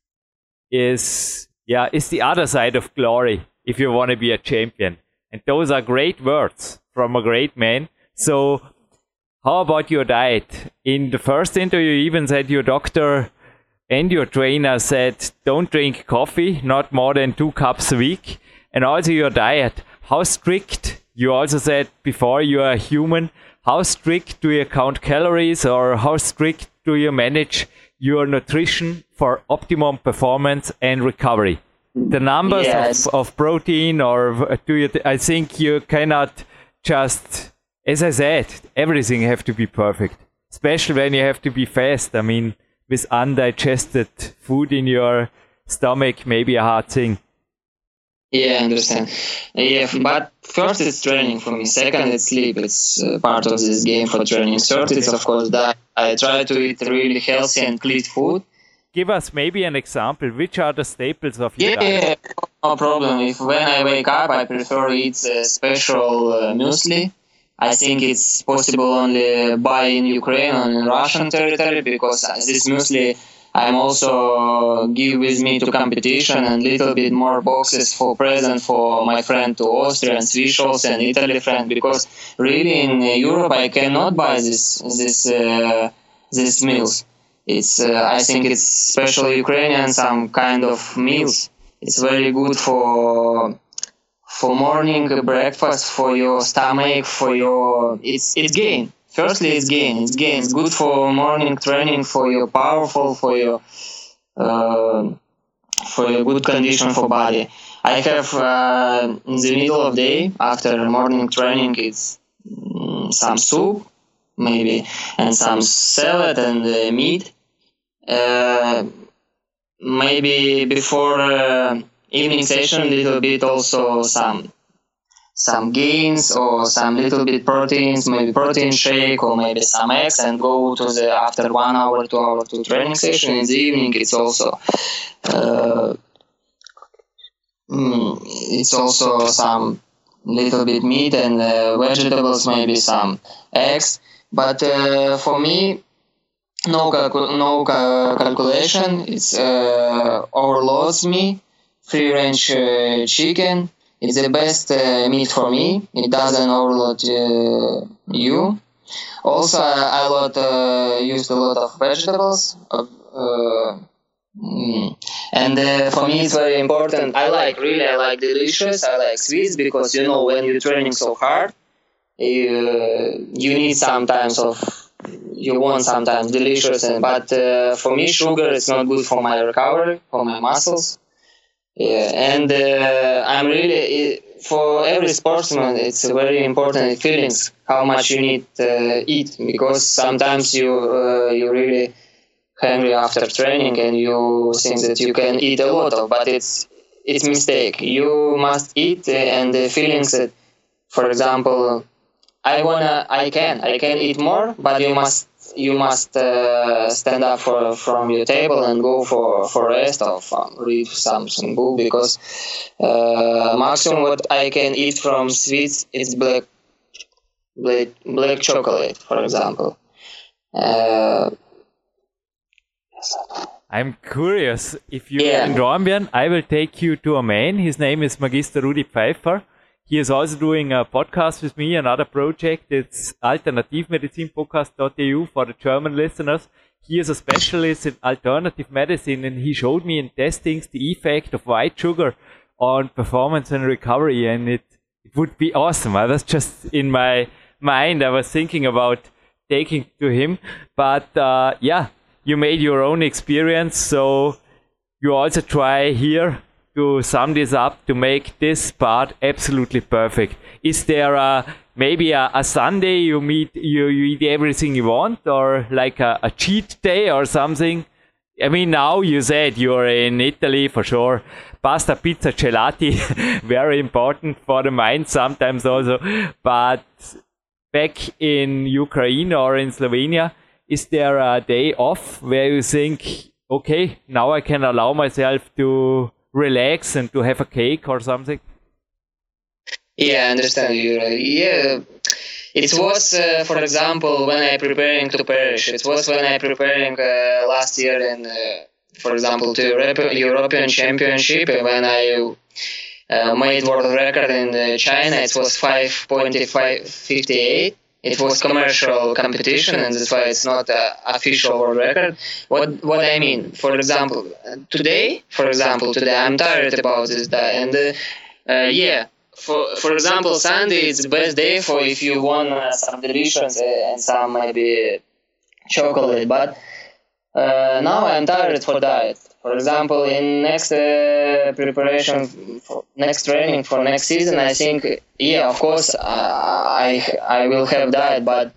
is yeah is the other side of glory if you want to be a champion. And those are great words from a great man. So how about your diet? In the first interview, you even said your doctor and your trainer said don't drink coffee, not more than two cups a week. And also your diet. How strict, you also said before you are human, how strict do you count calories or how strict do you manage your nutrition for optimum performance and recovery? The numbers Yes. of, of protein or do you, I think you cannot just, as I said, everything have to be perfect, especially when you have to be fast. I mean, with undigested food in your stomach, maybe a hard thing. Yeah, I understand. Yeah, but first it's training for me. Second, it's sleep. It's uh, part of this game for training. Third, it's of course that I try to eat really healthy and clean food. Give us maybe an example. Which are the staples of your Yeah, diet? yeah, no problem. If when I wake up, I prefer eat a special uh, muesli. I think it's possible only buy in Ukraine or Russian territory because this muesli I'm also give with me to competition and little bit more boxes for present for my friend to Austria and Swiss and Italy friend because really in Europe I cannot buy this this uh, these meals. It's uh, I think it's special Ukrainian some kind of meals. It's very good for for morning breakfast for your stomach for your it's it's gain. Firstly it's gain. It's gain. It's good for morning training for your powerful for your uh, for your good condition for body. I have uh, in the middle of day after morning training it's mm, some soup maybe and some salad and uh, meat. Uh, maybe before uh, evening session little bit also some some gains or some little bit proteins maybe protein shake or maybe some eggs and go to the after one hour two hour to training session. In the evening it's also uh, mm, it's also some little bit meat and uh, vegetables maybe some eggs. But uh, for me no calcu- no ca- calculation. It's uh, overloads me free range uh, chicken it's the best uh, meat for me. It doesn't overload uh, you. Also i, lot uh, used a lot of vegetables uh, mm. and uh, for me it's very important. I like really i like delicious. I like sweets because you know when you're training so hard you, you need sometimes of you want sometimes delicious. And but uh, for me sugar is not good for my recovery for my muscles yeah and uh, i'm really for every sportsman it's very important feelings how much you need to eat because sometimes you uh, you really hungry after training and you think that you can eat a lot of but it's it's mistake. You must eat uh, and the feelings that for example I wanna, I can, I can eat more, but you must, you must uh, stand up for, from your table and go for for rest or um, read something book because uh, maximum what I can eat from sweets is black, black, black chocolate, for example. Uh, I'm curious. If you're Yeah. in Dornbirn, I will take you to a man. His name is Magister Rudi Pfeiffer. He is also doing a podcast with me, another project. It's alternativmedizinpodcast.eu for the German listeners. He is a specialist in alternative medicine and he showed me in testings the effect of white sugar on performance and recovery and it, it would be awesome. I was just in my mind, I was thinking about taking to him. But uh, yeah, you made your own experience, so you also try here to sum this up to make this part absolutely perfect. Is there a, maybe a, a Sunday you meet you, you eat everything you want, or like a, a cheat day or something? I mean, now you said you're in Italy for sure. Pasta, pizza, gelati, very important for the mind sometimes also. But back in Ukraine or in Slovenia, is there a day off where you think, okay, now I can allow myself to relax and to have a cake or something? Yeah, I understand you. Yeah, it was, uh, for example, when I preparing to Paris. It was when I preparing uh, last year in, uh, for example, to Europe, European Championship when I uh, made world record in uh, China. It was 5.58. It was commercial competition, and that's why it's not an official world record. What what I mean, for example, today, for example, today I'm tired about this, and uh, yeah, for for example, Sunday is the best day for if you want uh, some delicious uh, and some maybe chocolate. But uh, now I'm tired for diet. For example, in next uh, preparation, for next training for next season, I think yeah, of course, I I will have diet, but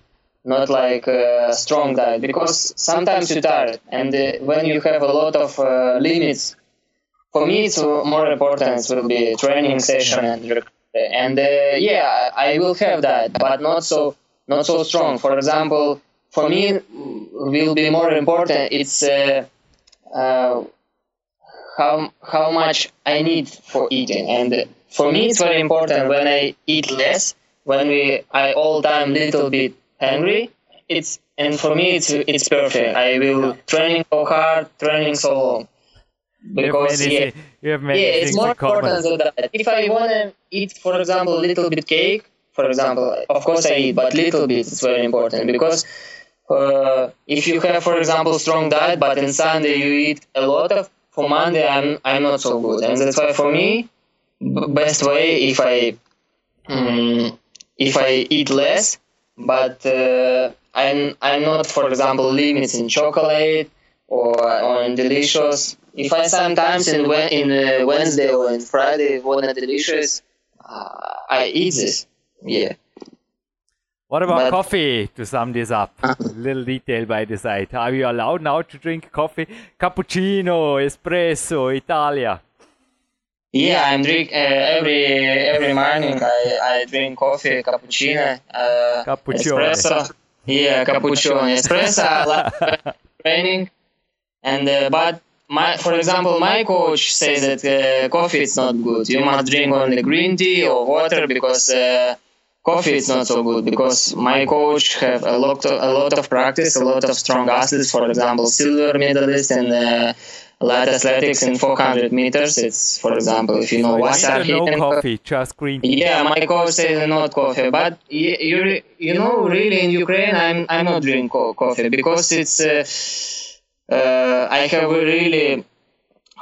not like a strong diet because sometimes you're tired, and uh, when you have a lot of uh, limits for me it's more important will be training session and and uh, yeah i will have that but not so not so strong. For example for me will be more important it's uh, uh, how how much i need for eating. And for me it's very important when i eat less when we i all time little bit hungry it's and for me it's it's perfect. I will training so hard training so long. Because yeah, yeah, it's more important than that. If I want to eat, for example, a little bit cake, for example, of course I eat, but little bit is very important because uh, if you have, for example, strong diet, but in Sunday you eat a lot of, for Monday I'm I'm not so good, and that's why for me, best way if I um, if I eat less, but uh, I'm I'm not, for example, limits in chocolate or on delicious if I sometimes in in uh, Wednesday or in Friday want a delicious, uh, I eat this. Yeah. What about but, coffee to sum this up? A little detail by the side. Are you allowed now to drink coffee? Cappuccino, espresso, Italia. Yeah, I'm drink uh, every every morning. I, I drink coffee, cappuccino, uh, cappuccino. espresso. Yeah, cappuccino, espresso. I like training, and uh, but my, for example, my coach says that uh, coffee is not good. You must drink only green tea or water because uh, coffee is not so good. Because my coach have a lot, of, a lot of practice, a lot of strong athletes. For example, silver medalist and uh, light athletics in 400 meters. It's, for example, if you know what no coffee, just green tea. Yeah, my coach says not coffee, but you you know really in Ukraine I'm I'm not drinking coffee because it's. Uh, uh, I have a really,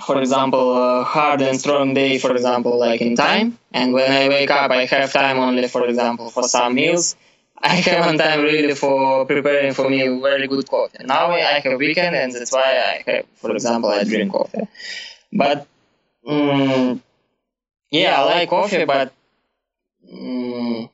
for example, a hard and strong day, for example, like in time. And when I wake up, I have time only, for example, for some meals. I have time really for preparing for me very good coffee. Now I have a weekend, and that's why I have, for example, I drink coffee. But um, yeah, I like coffee, but um,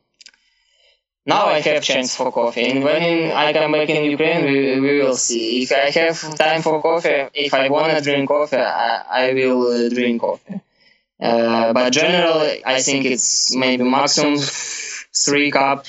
now I have chance for coffee. And when I come back in Ukraine, we, we will see. If I have time for coffee, if I want to drink coffee, I, I will uh, drink coffee. Uh, but generally, I think it's maybe maximum three cup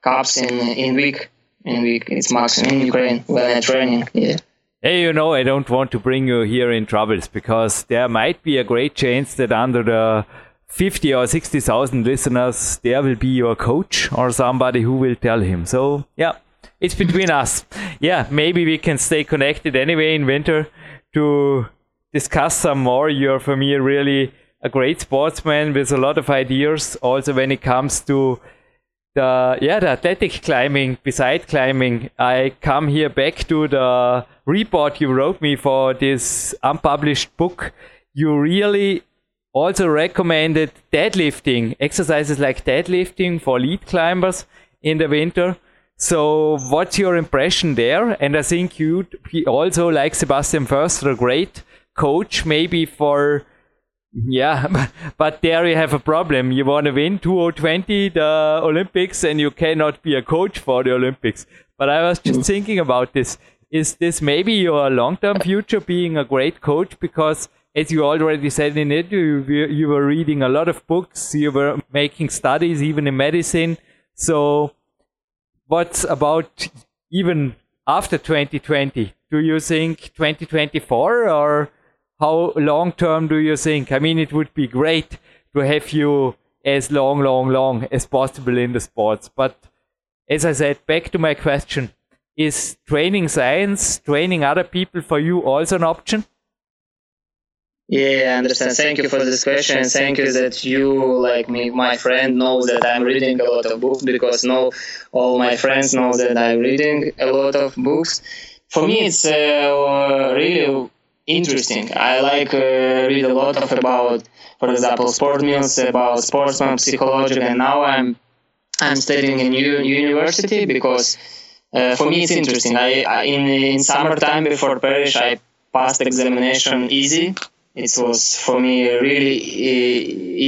cups in in week. In week, it's maximum in Ukraine when I'm training. Yeah. Hey, you know, I don't want to bring you here in troubles because there might be a great chance that under the 50 or 60,000 listeners, there will be your coach or somebody who will tell him. So, yeah, it's between us. Yeah, maybe we can stay connected anyway in winter to discuss some more. You're for me really a great sportsman with a lot of ideas. Also, when it comes to the yeah the athletic climbing, beside climbing, I come here back to the report you wrote me for this unpublished book. You really also recommended deadlifting, exercises like deadlifting for lead climbers in the winter. So, what's your impression there? And I think you also, like Sebastian Förster, a great coach, maybe for, yeah, but there you have a problem. You want to win 2020, the Olympics, and you cannot be a coach for the Olympics. But I was just mm. thinking about this. is this maybe your long-term future being a great coach? Because as you already said in it, you, you were reading a lot of books, you were making studies even in medicine. So what's about even after 2020? Do you think 2024 or how long term do you think? I mean, it would be great to have you as long, long, long as possible in the sports. But as I said, back to my question is training science, training other people for you also an option? Yeah, I understand. Thank you for this question. Thank you that you, like me, my friend, knows that I'm reading a lot of books because no, all my friends know that I'm reading a lot of books. For me, it's uh, really interesting. I like uh, read a lot of about, for example, sport news, about sportsman psychology, and now I'm I'm studying in university because uh, for me it's interesting. I, I in in summertime before Paris, I passed examination easy it was for me a really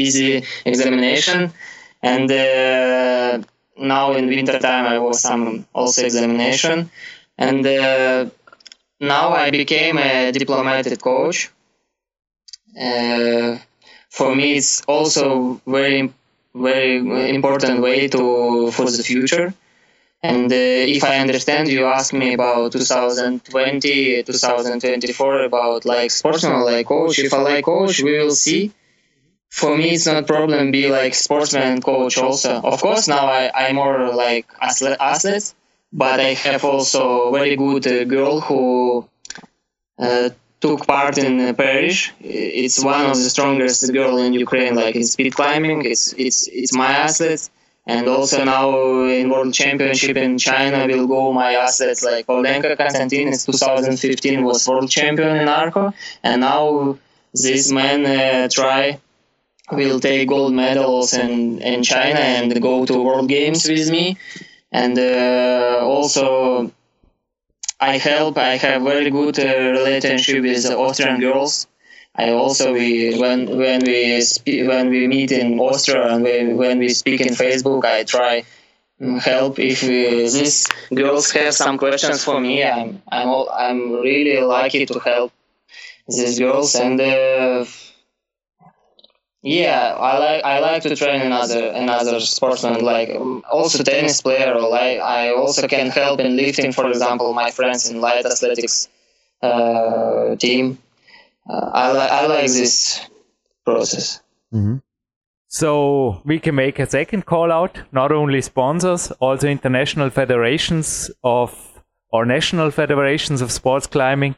easy examination, and uh, now in winter time I was some also examination, and uh, now I became a diplomatic coach. Uh, for me, it's also very very important way to for the future and uh, if I understand, you ask me about 2020, 2024, about like sportsman, like coach. If I like coach, we will see. For me, it's not problem be like sportsman coach also. Of course, now I, I'm more like athlete, athlete but I have also very good uh, girl who uh, took part in Paris. It's one of the strongest girl in Ukraine, like in speed climbing. It's it's it's my athlete and also now in World Championship in China will go my athletes like Oldenka Konstantin in 2015 was world champion in Arco, and now this man uh, try will take gold medals in, in China and go to World Games with me. And uh, also, I help. I have very good uh, relationship with the Austrian girls I also we when when we speak, when we meet in Austria and we, when we speak in Facebook, I try mm, help if we, these girls have some questions for me. I'm I'm all, I'm really lucky to help these girls and. Uh, yeah, I like I like to train another another sportsman like um, also tennis player. Or like I also can help in lifting, for example, my friends in light athletics uh, team uh, I, li- I like this process. Mm-hmm. So we can make a second call out, not only sponsors, also international federations of or national federations of sports climbing.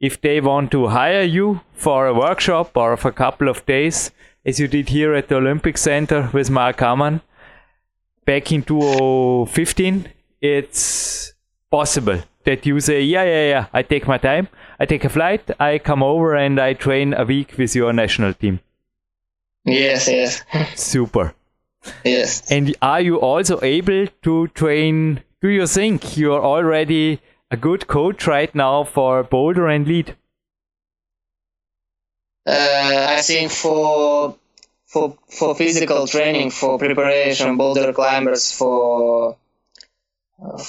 If they want to hire you for a workshop or for a couple of days, as you did here at the Olympic Center with Mark Amann back in 2015, it's possible that you say, yeah, yeah, yeah, I take my time, I take a flight, I come over and I train a week with your national team. Yes, yes. Super. Yes. And are you also able to train? Do you think you're already a good coach right now for boulder and lead? Uh, I think for for for physical training, for preparation, boulder climbers, for uh,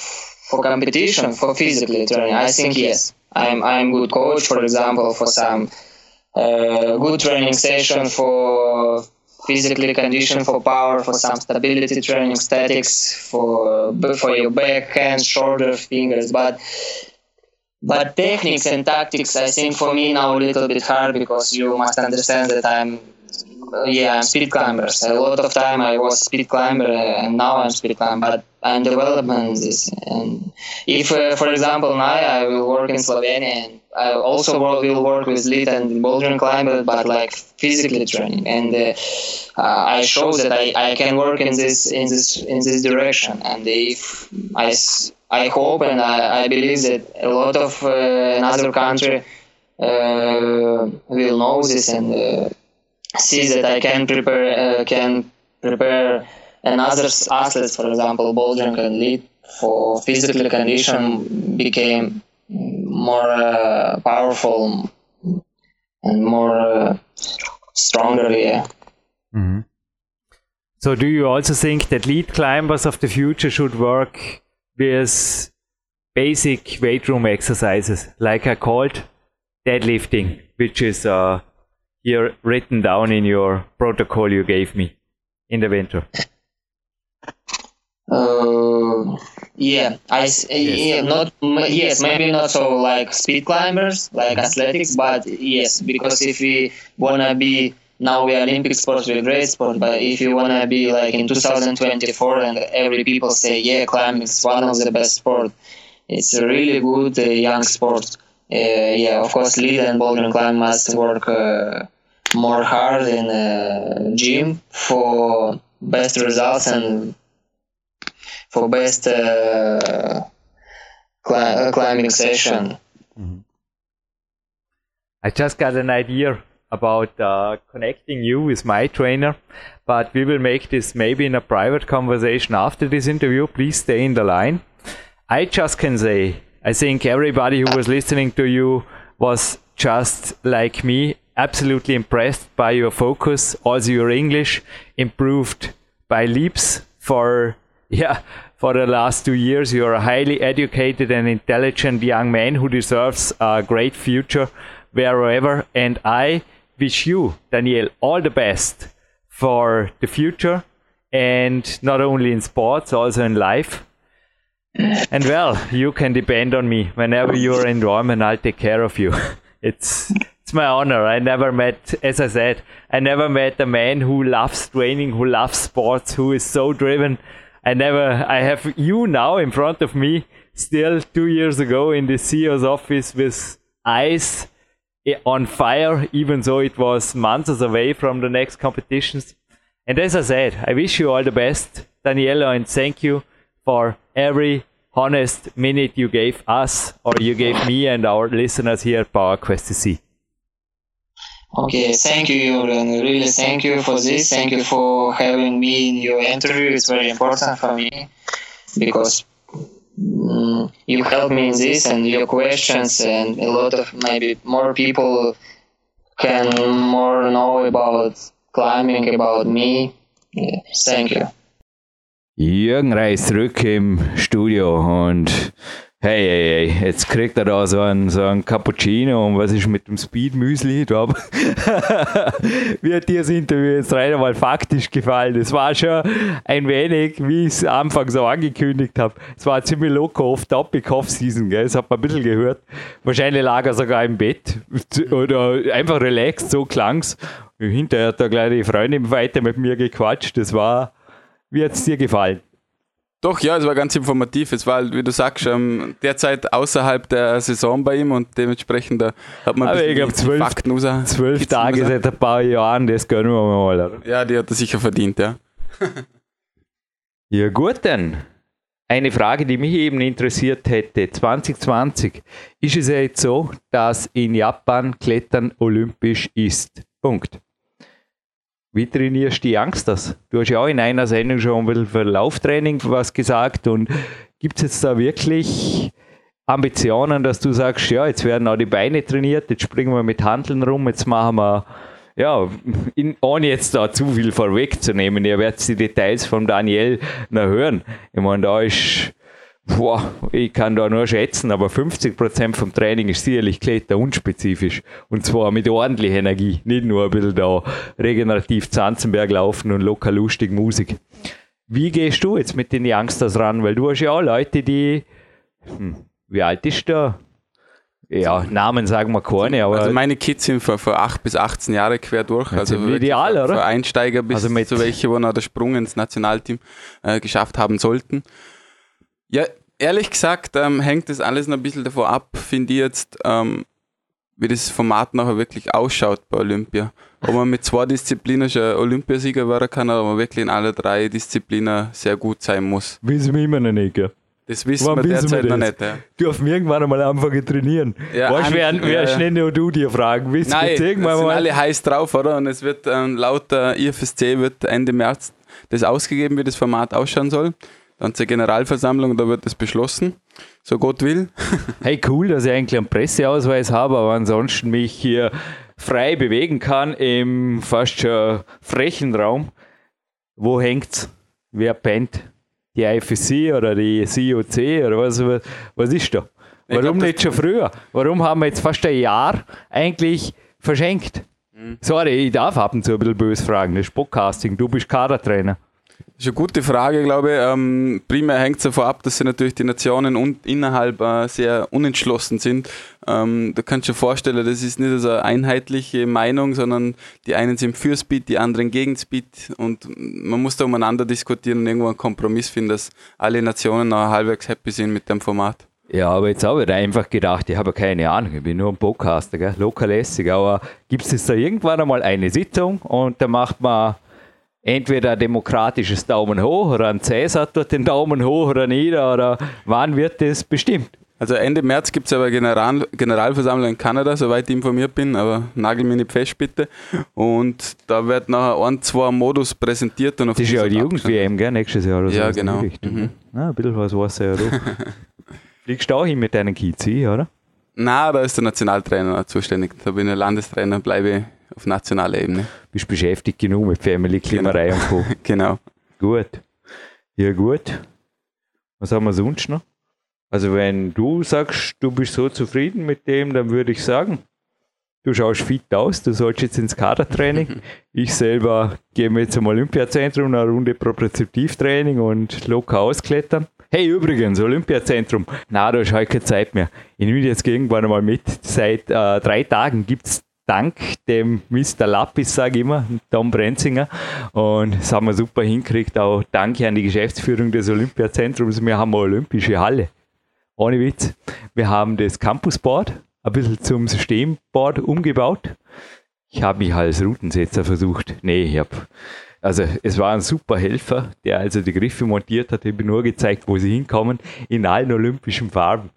for competition, for physically training, I think yes. I'm I'm good coach, for example, for some uh, good training session for physically condition for power, for some stability training, statics for for your back, hands, shoulder, fingers, but but techniques and tactics, I think for me now a little bit hard because you must understand that I'm yeah, I'm speed climber. So a lot of time I was speed climber, and now I'm speed climber. But I'm developing this. And if, uh, for example, now I will work in Slovenia, and I also will work with lead and bouldering climber, but like physically training. And uh, uh, I show that I, I can work in this in this in this direction. And if I I hope and I, I believe that a lot of uh, another country uh, will know this and uh, see that I can prepare uh, can prepare another athletes, for example, bouldering and lead for physical condition became more uh, powerful and more uh, stronger. Yeah. Mm-hmm. So, do you also think that lead climbers of the future should work with basic weight room exercises, like I called deadlifting, which is uh, here written down in your protocol you gave me in the winter. Uh, yeah, I s- yeah not yes maybe not so like speed climbers like athletics, but yes because if we wanna be now we are Olympic sports we're great sport, but if you wanna be like in 2024 and every people say yeah climbing is one of the best sport, it's a really good uh, young sport. Uh, yeah, of course, lead and boulder climb must work uh, more hard in uh, gym for best results and for best uh, cli- uh, climbing session. I just got an idea about uh, connecting you with my trainer, but we will make this maybe in a private conversation after this interview. Please stay in the line. I just can say, I think everybody who was listening to you was just like me, absolutely impressed by your focus. Also, your English improved by leaps for, yeah, for the last two years. You're a highly educated and intelligent young man who deserves a great future wherever. And I wish you, Daniel, all the best for the future and not only in sports, also in life. And well, you can depend on me whenever you're in and I'll take care of you. It's it's my honor. I never met, as I said, I never met a man who loves training, who loves sports, who is so driven. I never. I have you now in front of me, still two years ago in the CEO's office with eyes eh, on fire, even though it was months away from the next competitions. And as I said, I wish you all the best, Daniela, and thank you for every honest minute you gave us or you gave me and our listeners here at PowerQuest CC. Okay, thank you, Julian. Really, thank you for this. Thank you for having me in your interview. It's very important for me because mm, you helped me in this and your questions, and a lot of maybe more people can more know about climbing, about me. Yeah, thank you. Jürgen Reis zurück im Studio und hey, hey, hey, jetzt kriegt er da so einen, so einen Cappuccino und was ist mit dem Speed Müsli? Da hab- Wie hat dir das Interview jetzt rein einmal faktisch gefallen? Es war schon ein wenig, wie ich es Anfang so angekündigt habe. Es war ziemlich locker off-topic Off-Season? Das hat man ein bisschen gehört. Wahrscheinlich lag er sogar im Bett oder einfach relaxed, so klang's. Hinterher hat da gleich die Freundin weiter mit mir gequatscht. Das war, wie hat es dir gefallen? Doch, ja, es war ganz informativ. Es war, halt, wie du sagst, ähm, derzeit außerhalb der Saison bei ihm und dementsprechend da hat man Aber ich bisschen glaub, die zwölf- Fakten raus- Zwölf Tage seit ein paar Jahren, das gönnen wir mal. Oder? Ja, die hat er sicher verdient, ja. Ja, gut dann. Eine Frage, die mich eben interessiert hätte. 2020 ist es ja jetzt so, dass in Japan Klettern olympisch ist. Punkt. Wie trainierst du die Angst das? Du hast ja auch in einer Sendung schon ein bisschen für Lauftraining was gesagt und gibt es jetzt da wirklich Ambitionen, dass du sagst, ja, jetzt werden auch die Beine trainiert, jetzt springen wir mit Handeln rum, jetzt machen wir, ja, in, ohne jetzt da zu viel vorwegzunehmen, ihr werdet die Details von Daniel noch hören. Ich meine, da ist, boah, ich kann da nur schätzen, aber 50% vom Training ist sicherlich Kletter unspezifisch. Und zwar mit ordentlicher Energie, nicht nur ein bisschen da regenerativ Zanzenberg laufen und locker lustig Musik. Wie gehst du jetzt mit den Youngsters ran? Weil du hast ja auch Leute, die, hm, wie alt ist der? Ja, Namen sagen wir keine, aber Also meine Kids sind von, von 8 bis 18 Jahre quer durch. Also ideal, von, oder? Von Einsteiger bis Also mit- zu welche, wo noch der Sprung ins Nationalteam äh, geschafft haben sollten. Ja, ehrlich gesagt ähm, hängt das alles noch ein bisschen davon ab, finde ich jetzt, ähm, wie das Format nachher wirklich ausschaut bei Olympia. Ob man mit zwei Disziplinen schon Olympiasieger werden kann oder ob man wirklich in alle drei Disziplinen sehr gut sein muss. wissen wir immer noch nicht. Gell? Das wissen Wann wir wissen wir derzeit noch das? nicht. Ja. Dürfen wir irgendwann einmal anfangen zu trainieren? Ja, weißt du, wer, wer ja, ja. schnell nur du dir fragen? Willst Nein, irgendwann sind mal? alle heiß drauf, oder? Und es wird ähm, laut der IFSC wird Ende März das ausgegeben, wie das Format ausschauen soll. Dann zur Generalversammlung, da wird das beschlossen, so Gott will. Hey, cool, dass ich eigentlich einen Presseausweis habe, aber ansonsten mich hier frei bewegen kann im fast schon frechen Raum. Wo hängt's? Wer pennt? die IFC oder die COC oder was, was ist da? Warum glaub, nicht schon früher? Warum haben wir jetzt fast ein Jahr eigentlich verschenkt? Mhm. Sorry, ich darf ab und zu ein bisschen böse fragen. Das ist Podcasting, du bist Kadertrainer. Das ist eine gute Frage, glaube ich. Ähm, primär hängt es davon ab, dass sie natürlich die Nationen und innerhalb äh, sehr unentschlossen sind. Ähm, da kannst du dir vorstellen, das ist nicht so eine einheitliche Meinung, sondern die einen sind für Speed, die anderen gegen Speed und man muss da umeinander diskutieren und irgendwo einen Kompromiss finden, dass alle Nationen noch halbwegs happy sind mit dem Format. Ja, aber jetzt habe ich einfach gedacht, ich habe keine Ahnung, ich bin nur ein Podcaster, lokalässig, aber gibt es da irgendwann einmal eine Sitzung und da macht man entweder ein demokratisches Daumen hoch oder ein Cäsar tut den Daumen hoch oder nieder oder wann wird das bestimmt? Also Ende März gibt es aber General Generalversammlung in Kanada, soweit ich informiert bin, aber nagel mich nicht fest bitte. Und da wird nachher ein, zwei Modus präsentiert. Und auf das ist ja die Jugend-WM, gell, nächstes Jahr oder so. Ja, genau. Mhm. Ah, ein bisschen was weiß er ja doch. Fliegst du auch hin mit deinen Kids, oder? Nein, da ist der Nationaltrainer zuständig. Da bin ich Landestrainer, bleibe auf nationaler Ebene. Bist beschäftigt genug mit Family, Klimerei genau. und Co. genau. Gut. Ja, gut. Was haben wir sonst noch? Also, wenn du sagst, du bist so zufrieden mit dem, dann würde ich sagen, du schaust fit aus, du sollst jetzt ins Kadertraining. ich selber gehe mir jetzt zum Olympiazentrum, eine Runde Propriozeptivtraining und locker ausklettern. Hey, übrigens, Olympiazentrum. Na, da ist heute keine Zeit mehr. Ich nehme jetzt irgendwann einmal mit. Seit äh, drei Tagen gibt es dank dem Mr. Lappis, sage ich immer, Tom Brenzinger. Und das haben wir super hingekriegt. Auch danke an die Geschäftsführung des Olympiazentrums. Wir haben eine olympische Halle. Ohne Witz. Wir haben das Campusboard ein bisschen zum Systemboard umgebaut. Ich habe mich als Routensetzer versucht. Nee, ich habe also es war ein super Helfer, der also die Griffe montiert hat. Ich habe nur gezeigt, wo sie hinkommen, in allen olympischen Farben.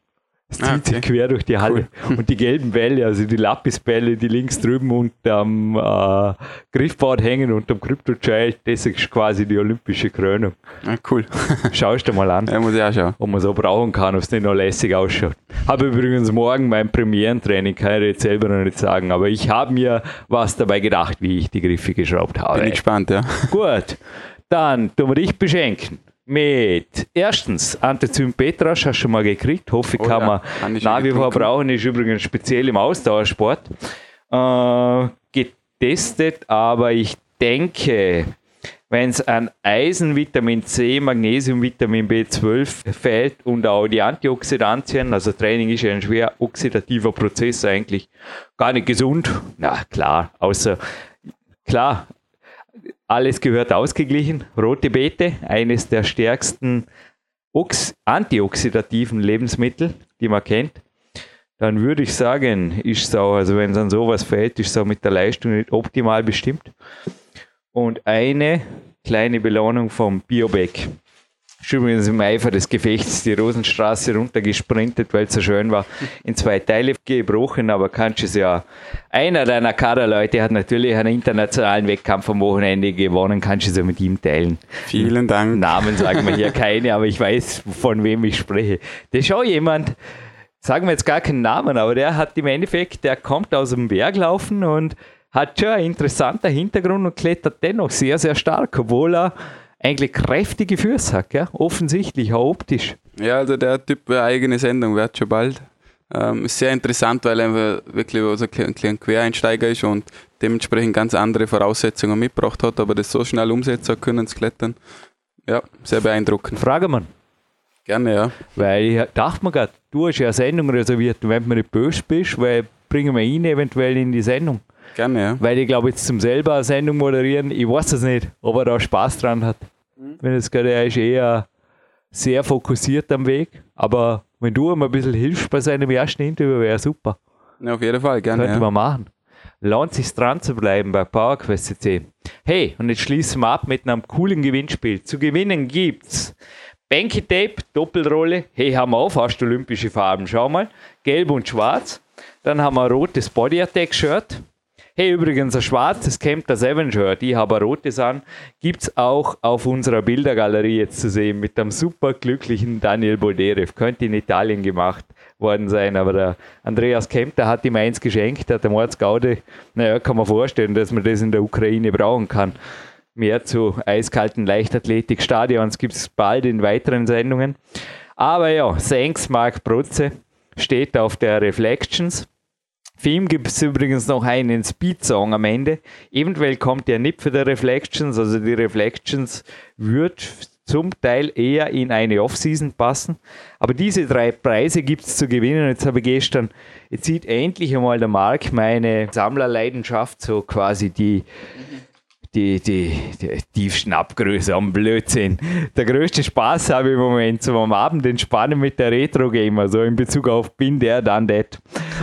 Es zieht ah, okay. sich quer durch die Halle. Cool. Und die gelben Bälle, also die Lapisbälle, die links drüben unterm äh, Griffboard hängen, unterm Crypto-Child, das ist quasi die olympische Krönung. Ah, cool. Schaust du mal an. Ja, muss ich auch schauen. Ob man so brauchen kann, ob es nicht noch lässig ausschaut. Habe übrigens morgen mein Premierentraining, kann ich jetzt selber noch nicht sagen, aber ich habe mir was dabei gedacht, wie ich die Griffe geschraubt habe. Bin ich gespannt, ja. Gut. Dann tun wir dich beschenken mit erstens Antizym Petras, hast du schon mal gekriegt. Hoffe, oh, kann ja. man nach wie vor brauchen. Ist übrigens speziell im Ausdauersport äh, getestet, aber ich denke, wenn es an Eisen, Vitamin C, Magnesium, Vitamin B12 fehlt und auch die Antioxidantien, also Training ist ja ein schwer oxidativer Prozess eigentlich, gar nicht gesund. Na klar, außer klar, alles gehört ausgeglichen. Rote Beete, eines der stärksten antioxidativen Lebensmittel, die man kennt. Dann würde ich sagen, ist auch, also wenn es an sowas fällt, ist es auch mit der Leistung nicht optimal bestimmt. Und eine kleine Belohnung vom Bioback ist übrigens im Eifer des Gefechts die Rosenstraße runtergesprintet, weil es so schön war, in zwei Teile gebrochen, aber kannst es ja. Einer deiner Kaderleute hat natürlich einen internationalen Wettkampf am Wochenende gewonnen, kannst du es ja mit ihm teilen. Vielen Dank. Namen sagen wir hier keine, aber ich weiß, von wem ich spreche. Das ist auch jemand, sagen wir jetzt gar keinen Namen, aber der hat im Endeffekt, der kommt aus dem Berg laufen und hat schon einen interessanten Hintergrund und klettert dennoch sehr, sehr stark, obwohl er eigentlich kräftige Füße hat, gell? offensichtlich, auch optisch. Ja, also der Typ eine eigene Sendung, wird schon bald. Ähm, ist sehr interessant, weil er wirklich so ein kleiner Quereinsteiger ist und dementsprechend ganz andere Voraussetzungen mitgebracht hat, aber das so schnell umsetzen können, zu klettern. Ja, sehr beeindruckend. Frage man. Gerne, ja. Weil ich dachte mir gerade, du hast ja eine Sendung reserviert und wenn du nicht böse bist, weil bringen wir ihn eventuell in die Sendung. Gerne, ja. Weil ich glaube, jetzt zum selber eine Sendung moderieren, ich weiß es nicht, ob er da Spaß dran hat. Mhm. Wenn es gerade, er ist eher sehr fokussiert am Weg, aber wenn du ihm ein bisschen hilfst bei seinem ersten Interview, wäre super. Ja, auf jeden Fall, gerne. Könnte ja. man machen. Lohnt sich dran zu bleiben bei PowerQuest CC. Hey, und jetzt schließen wir ab mit einem coolen Gewinnspiel. Zu gewinnen gibt's Banky Tape, Doppelrolle. Hey, haben wir auch fast olympische Farben. Schau mal. Gelb und schwarz. Dann haben wir ein rotes Body Attack Shirt. Hey, übrigens, ein schwarzes Camp der Seven Shirt, ich habe ein rotes an, gibt es auch auf unserer Bildergalerie jetzt zu sehen mit dem super glücklichen Daniel Bolderev. Könnte in Italien gemacht worden sein, aber der Andreas Kempter hat ihm eins geschenkt, hat der Mordsgaude, naja, kann man vorstellen, dass man das in der Ukraine brauchen kann. Mehr zu eiskalten Leichtathletikstadions gibt es bald in weiteren Sendungen. Aber ja, Thanks Mark Brutze steht auf der Reflections. Für ihn gibt es übrigens noch einen Speed-Song am Ende. Eventuell kommt der nicht für die Reflections, also die Reflections wird zum Teil eher in eine Off-Season passen. Aber diese drei Preise gibt es zu gewinnen. Jetzt habe ich gestern, jetzt sieht endlich einmal der Mark meine Sammlerleidenschaft, so quasi die die, die, die, die Schnappgröße am Blödsinn. Der größte Spaß habe ich im Moment so am Abend entspannen mit der Retro-Gamer, so in Bezug auf Bin der, dann that.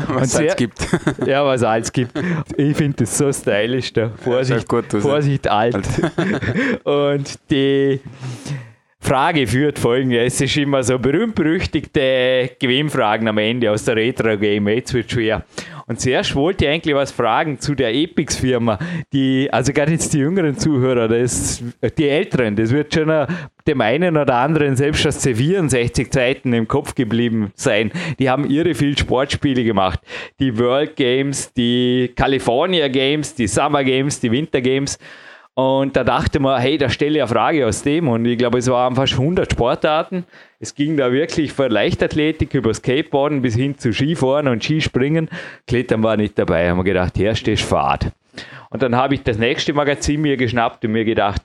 Was es gibt. Ja, was alles gibt. Ich finde das so stylisch, da. Vorsicht, gut, Vorsicht alt. Und die Frage führt folgendes: Es ist immer so berühmt-berüchtigte Gewinnfragen am Ende aus der Retro-Game. Jetzt wird schwer. Und zuerst wollte ich eigentlich was fragen zu der Epix-Firma, die, also gerade jetzt die jüngeren Zuhörer, das, die Älteren, das wird schon dem einen oder anderen selbst aus C64-Zeiten im Kopf geblieben sein. Die haben irre viel Sportspiele gemacht. Die World Games, die California Games, die Summer Games, die Winter Games. Und da dachte man, hey, da stelle ich eine Frage aus dem. Und ich glaube, es waren fast 100 Sportarten. Es ging da wirklich von Leichtathletik über Skateboarden bis hin zu Skifahren und Skispringen. Klettern war nicht dabei. Haben wir gedacht, herrscht ist Fahrt. Und dann habe ich das nächste Magazin mir geschnappt und mir gedacht,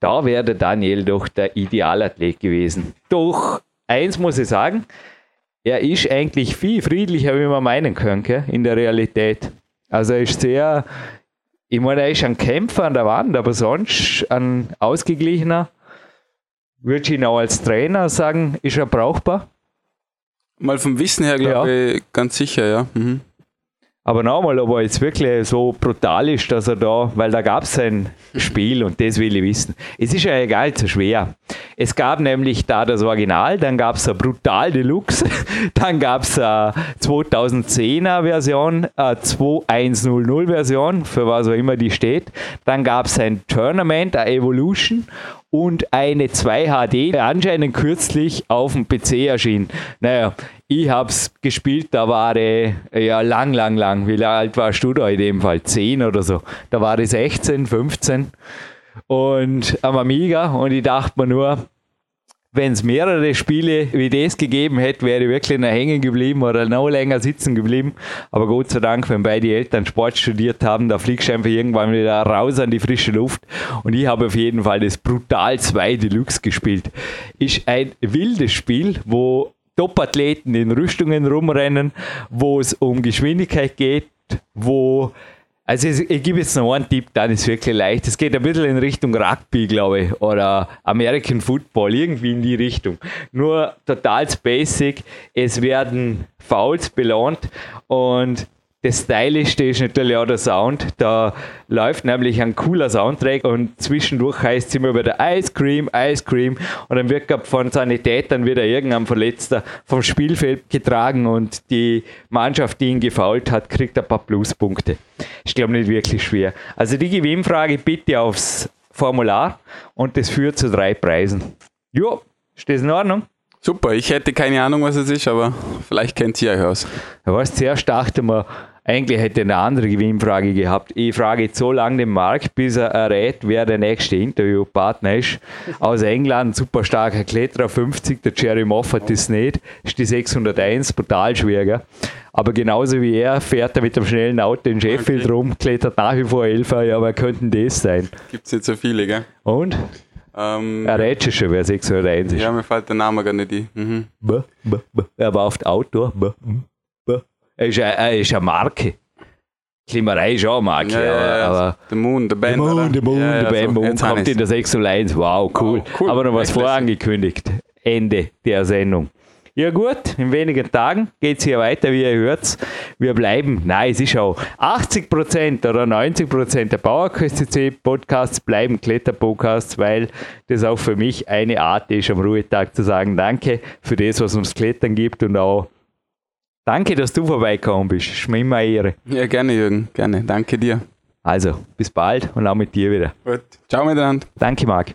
da wäre Daniel doch der Idealathlet gewesen. Doch eins muss ich sagen, er ist eigentlich viel friedlicher, wie man meinen könnte, in der Realität. Also er ist sehr ich meine, er ist ein Kämpfer an der Wand, aber sonst ein ausgeglichener. Würde ich ihn auch als Trainer sagen, ist er brauchbar? Mal vom Wissen her, glaube ja. ich, ganz sicher, ja. Mhm. Aber nochmal, ob er jetzt wirklich so brutal ist, dass er da, weil da gab es ein Spiel und das will ich wissen. Es ist ja egal, zu schwer. Es gab nämlich da das Original, dann gab es eine Brutal Deluxe, dann gab es eine 2010er Version, eine 2100 Version, für was auch immer die steht. Dann gab es ein Tournament, eine Evolution und eine 2 HD, anscheinend kürzlich auf dem PC erschienen. Naja, ich habe es gespielt, da war ich ja lang, lang, lang. Wie alt warst du da in dem Fall? 10 oder so. Da war ich 16, 15 und am Amiga und ich dachte mir nur, wenn es mehrere Spiele wie das gegeben hätte, wäre ich wirklich noch hängen geblieben oder noch länger sitzen geblieben. Aber Gott sei Dank, wenn beide Eltern Sport studiert haben, da fliegst du einfach irgendwann wieder raus an die frische Luft. Und ich habe auf jeden Fall das Brutal 2 Deluxe gespielt. Ist ein wildes Spiel, wo Top-Athleten in Rüstungen rumrennen, wo es um Geschwindigkeit geht, wo also ich gebe jetzt noch einen Tipp, dann ist wirklich leicht. Es geht ein bisschen in Richtung Rugby, glaube ich, oder American Football, irgendwie in die Richtung. Nur total basic. Es werden Fouls belohnt und das Stylischste ist natürlich auch der Sound. Da läuft nämlich ein cooler Soundtrack und zwischendurch heißt es immer wieder Ice Cream, Ice Cream und dann wird von Sanitätern wieder irgendein Verletzter vom Spielfeld getragen und die Mannschaft, die ihn gefault hat, kriegt ein paar Pluspunkte. Ich glaube nicht wirklich schwer. Also die Gewinnfrage bitte aufs Formular und das führt zu drei Preisen. Jo, ist das in Ordnung? Super, ich hätte keine Ahnung, was es ist, aber vielleicht kennt ihr euch aus. Ja, was zuerst dachte man, eigentlich hätte eine andere Gewinnfrage gehabt. Ich frage jetzt so lange den Markt, bis er errät, wer der nächste Interviewpartner ist. Aus England, super starker Kletterer, 50, der Jerry Moffat ist nicht, ist die 601, brutal schwer. Gell? Aber genauso wie er fährt er mit dem schnellen Auto in Sheffield okay. rum, klettert nach wie vor Elfer, ja, wer könnten das sein? Gibt es nicht so viele, gell? Und? Ähm, er rät schon, wer 601 ist. Ja, mir fällt der Name gar nicht ein. Mhm. Er war oft Outdoor. Buh, er ist, eine, er ist eine Marke. Klimmerei ist auch eine Marke. Ja, aber, ja, aber der Moon, der Band. Der Moon, der ja, der Band. So, Moon kommt in der 601. Wow, cool. Wow, cool. Aber noch was vorangekündigt. Ende der Sendung. Ja gut, in wenigen Tagen geht es hier weiter, wie ihr hört. Wir bleiben, nein, es ist auch 80% oder 90% der PowerQuest Podcasts bleiben Kletterpodcasts, weil das auch für mich eine Art ist, am Ruhetag zu sagen, danke für das, was uns Klettern gibt und auch Danke, dass du vorbeigekommen bist. Ist mir immer eine Ehre. Ja, gerne, Jürgen. Gerne. Danke dir. Also, bis bald und auch mit dir wieder. Gut. Ciao miteinander. Danke, Marc.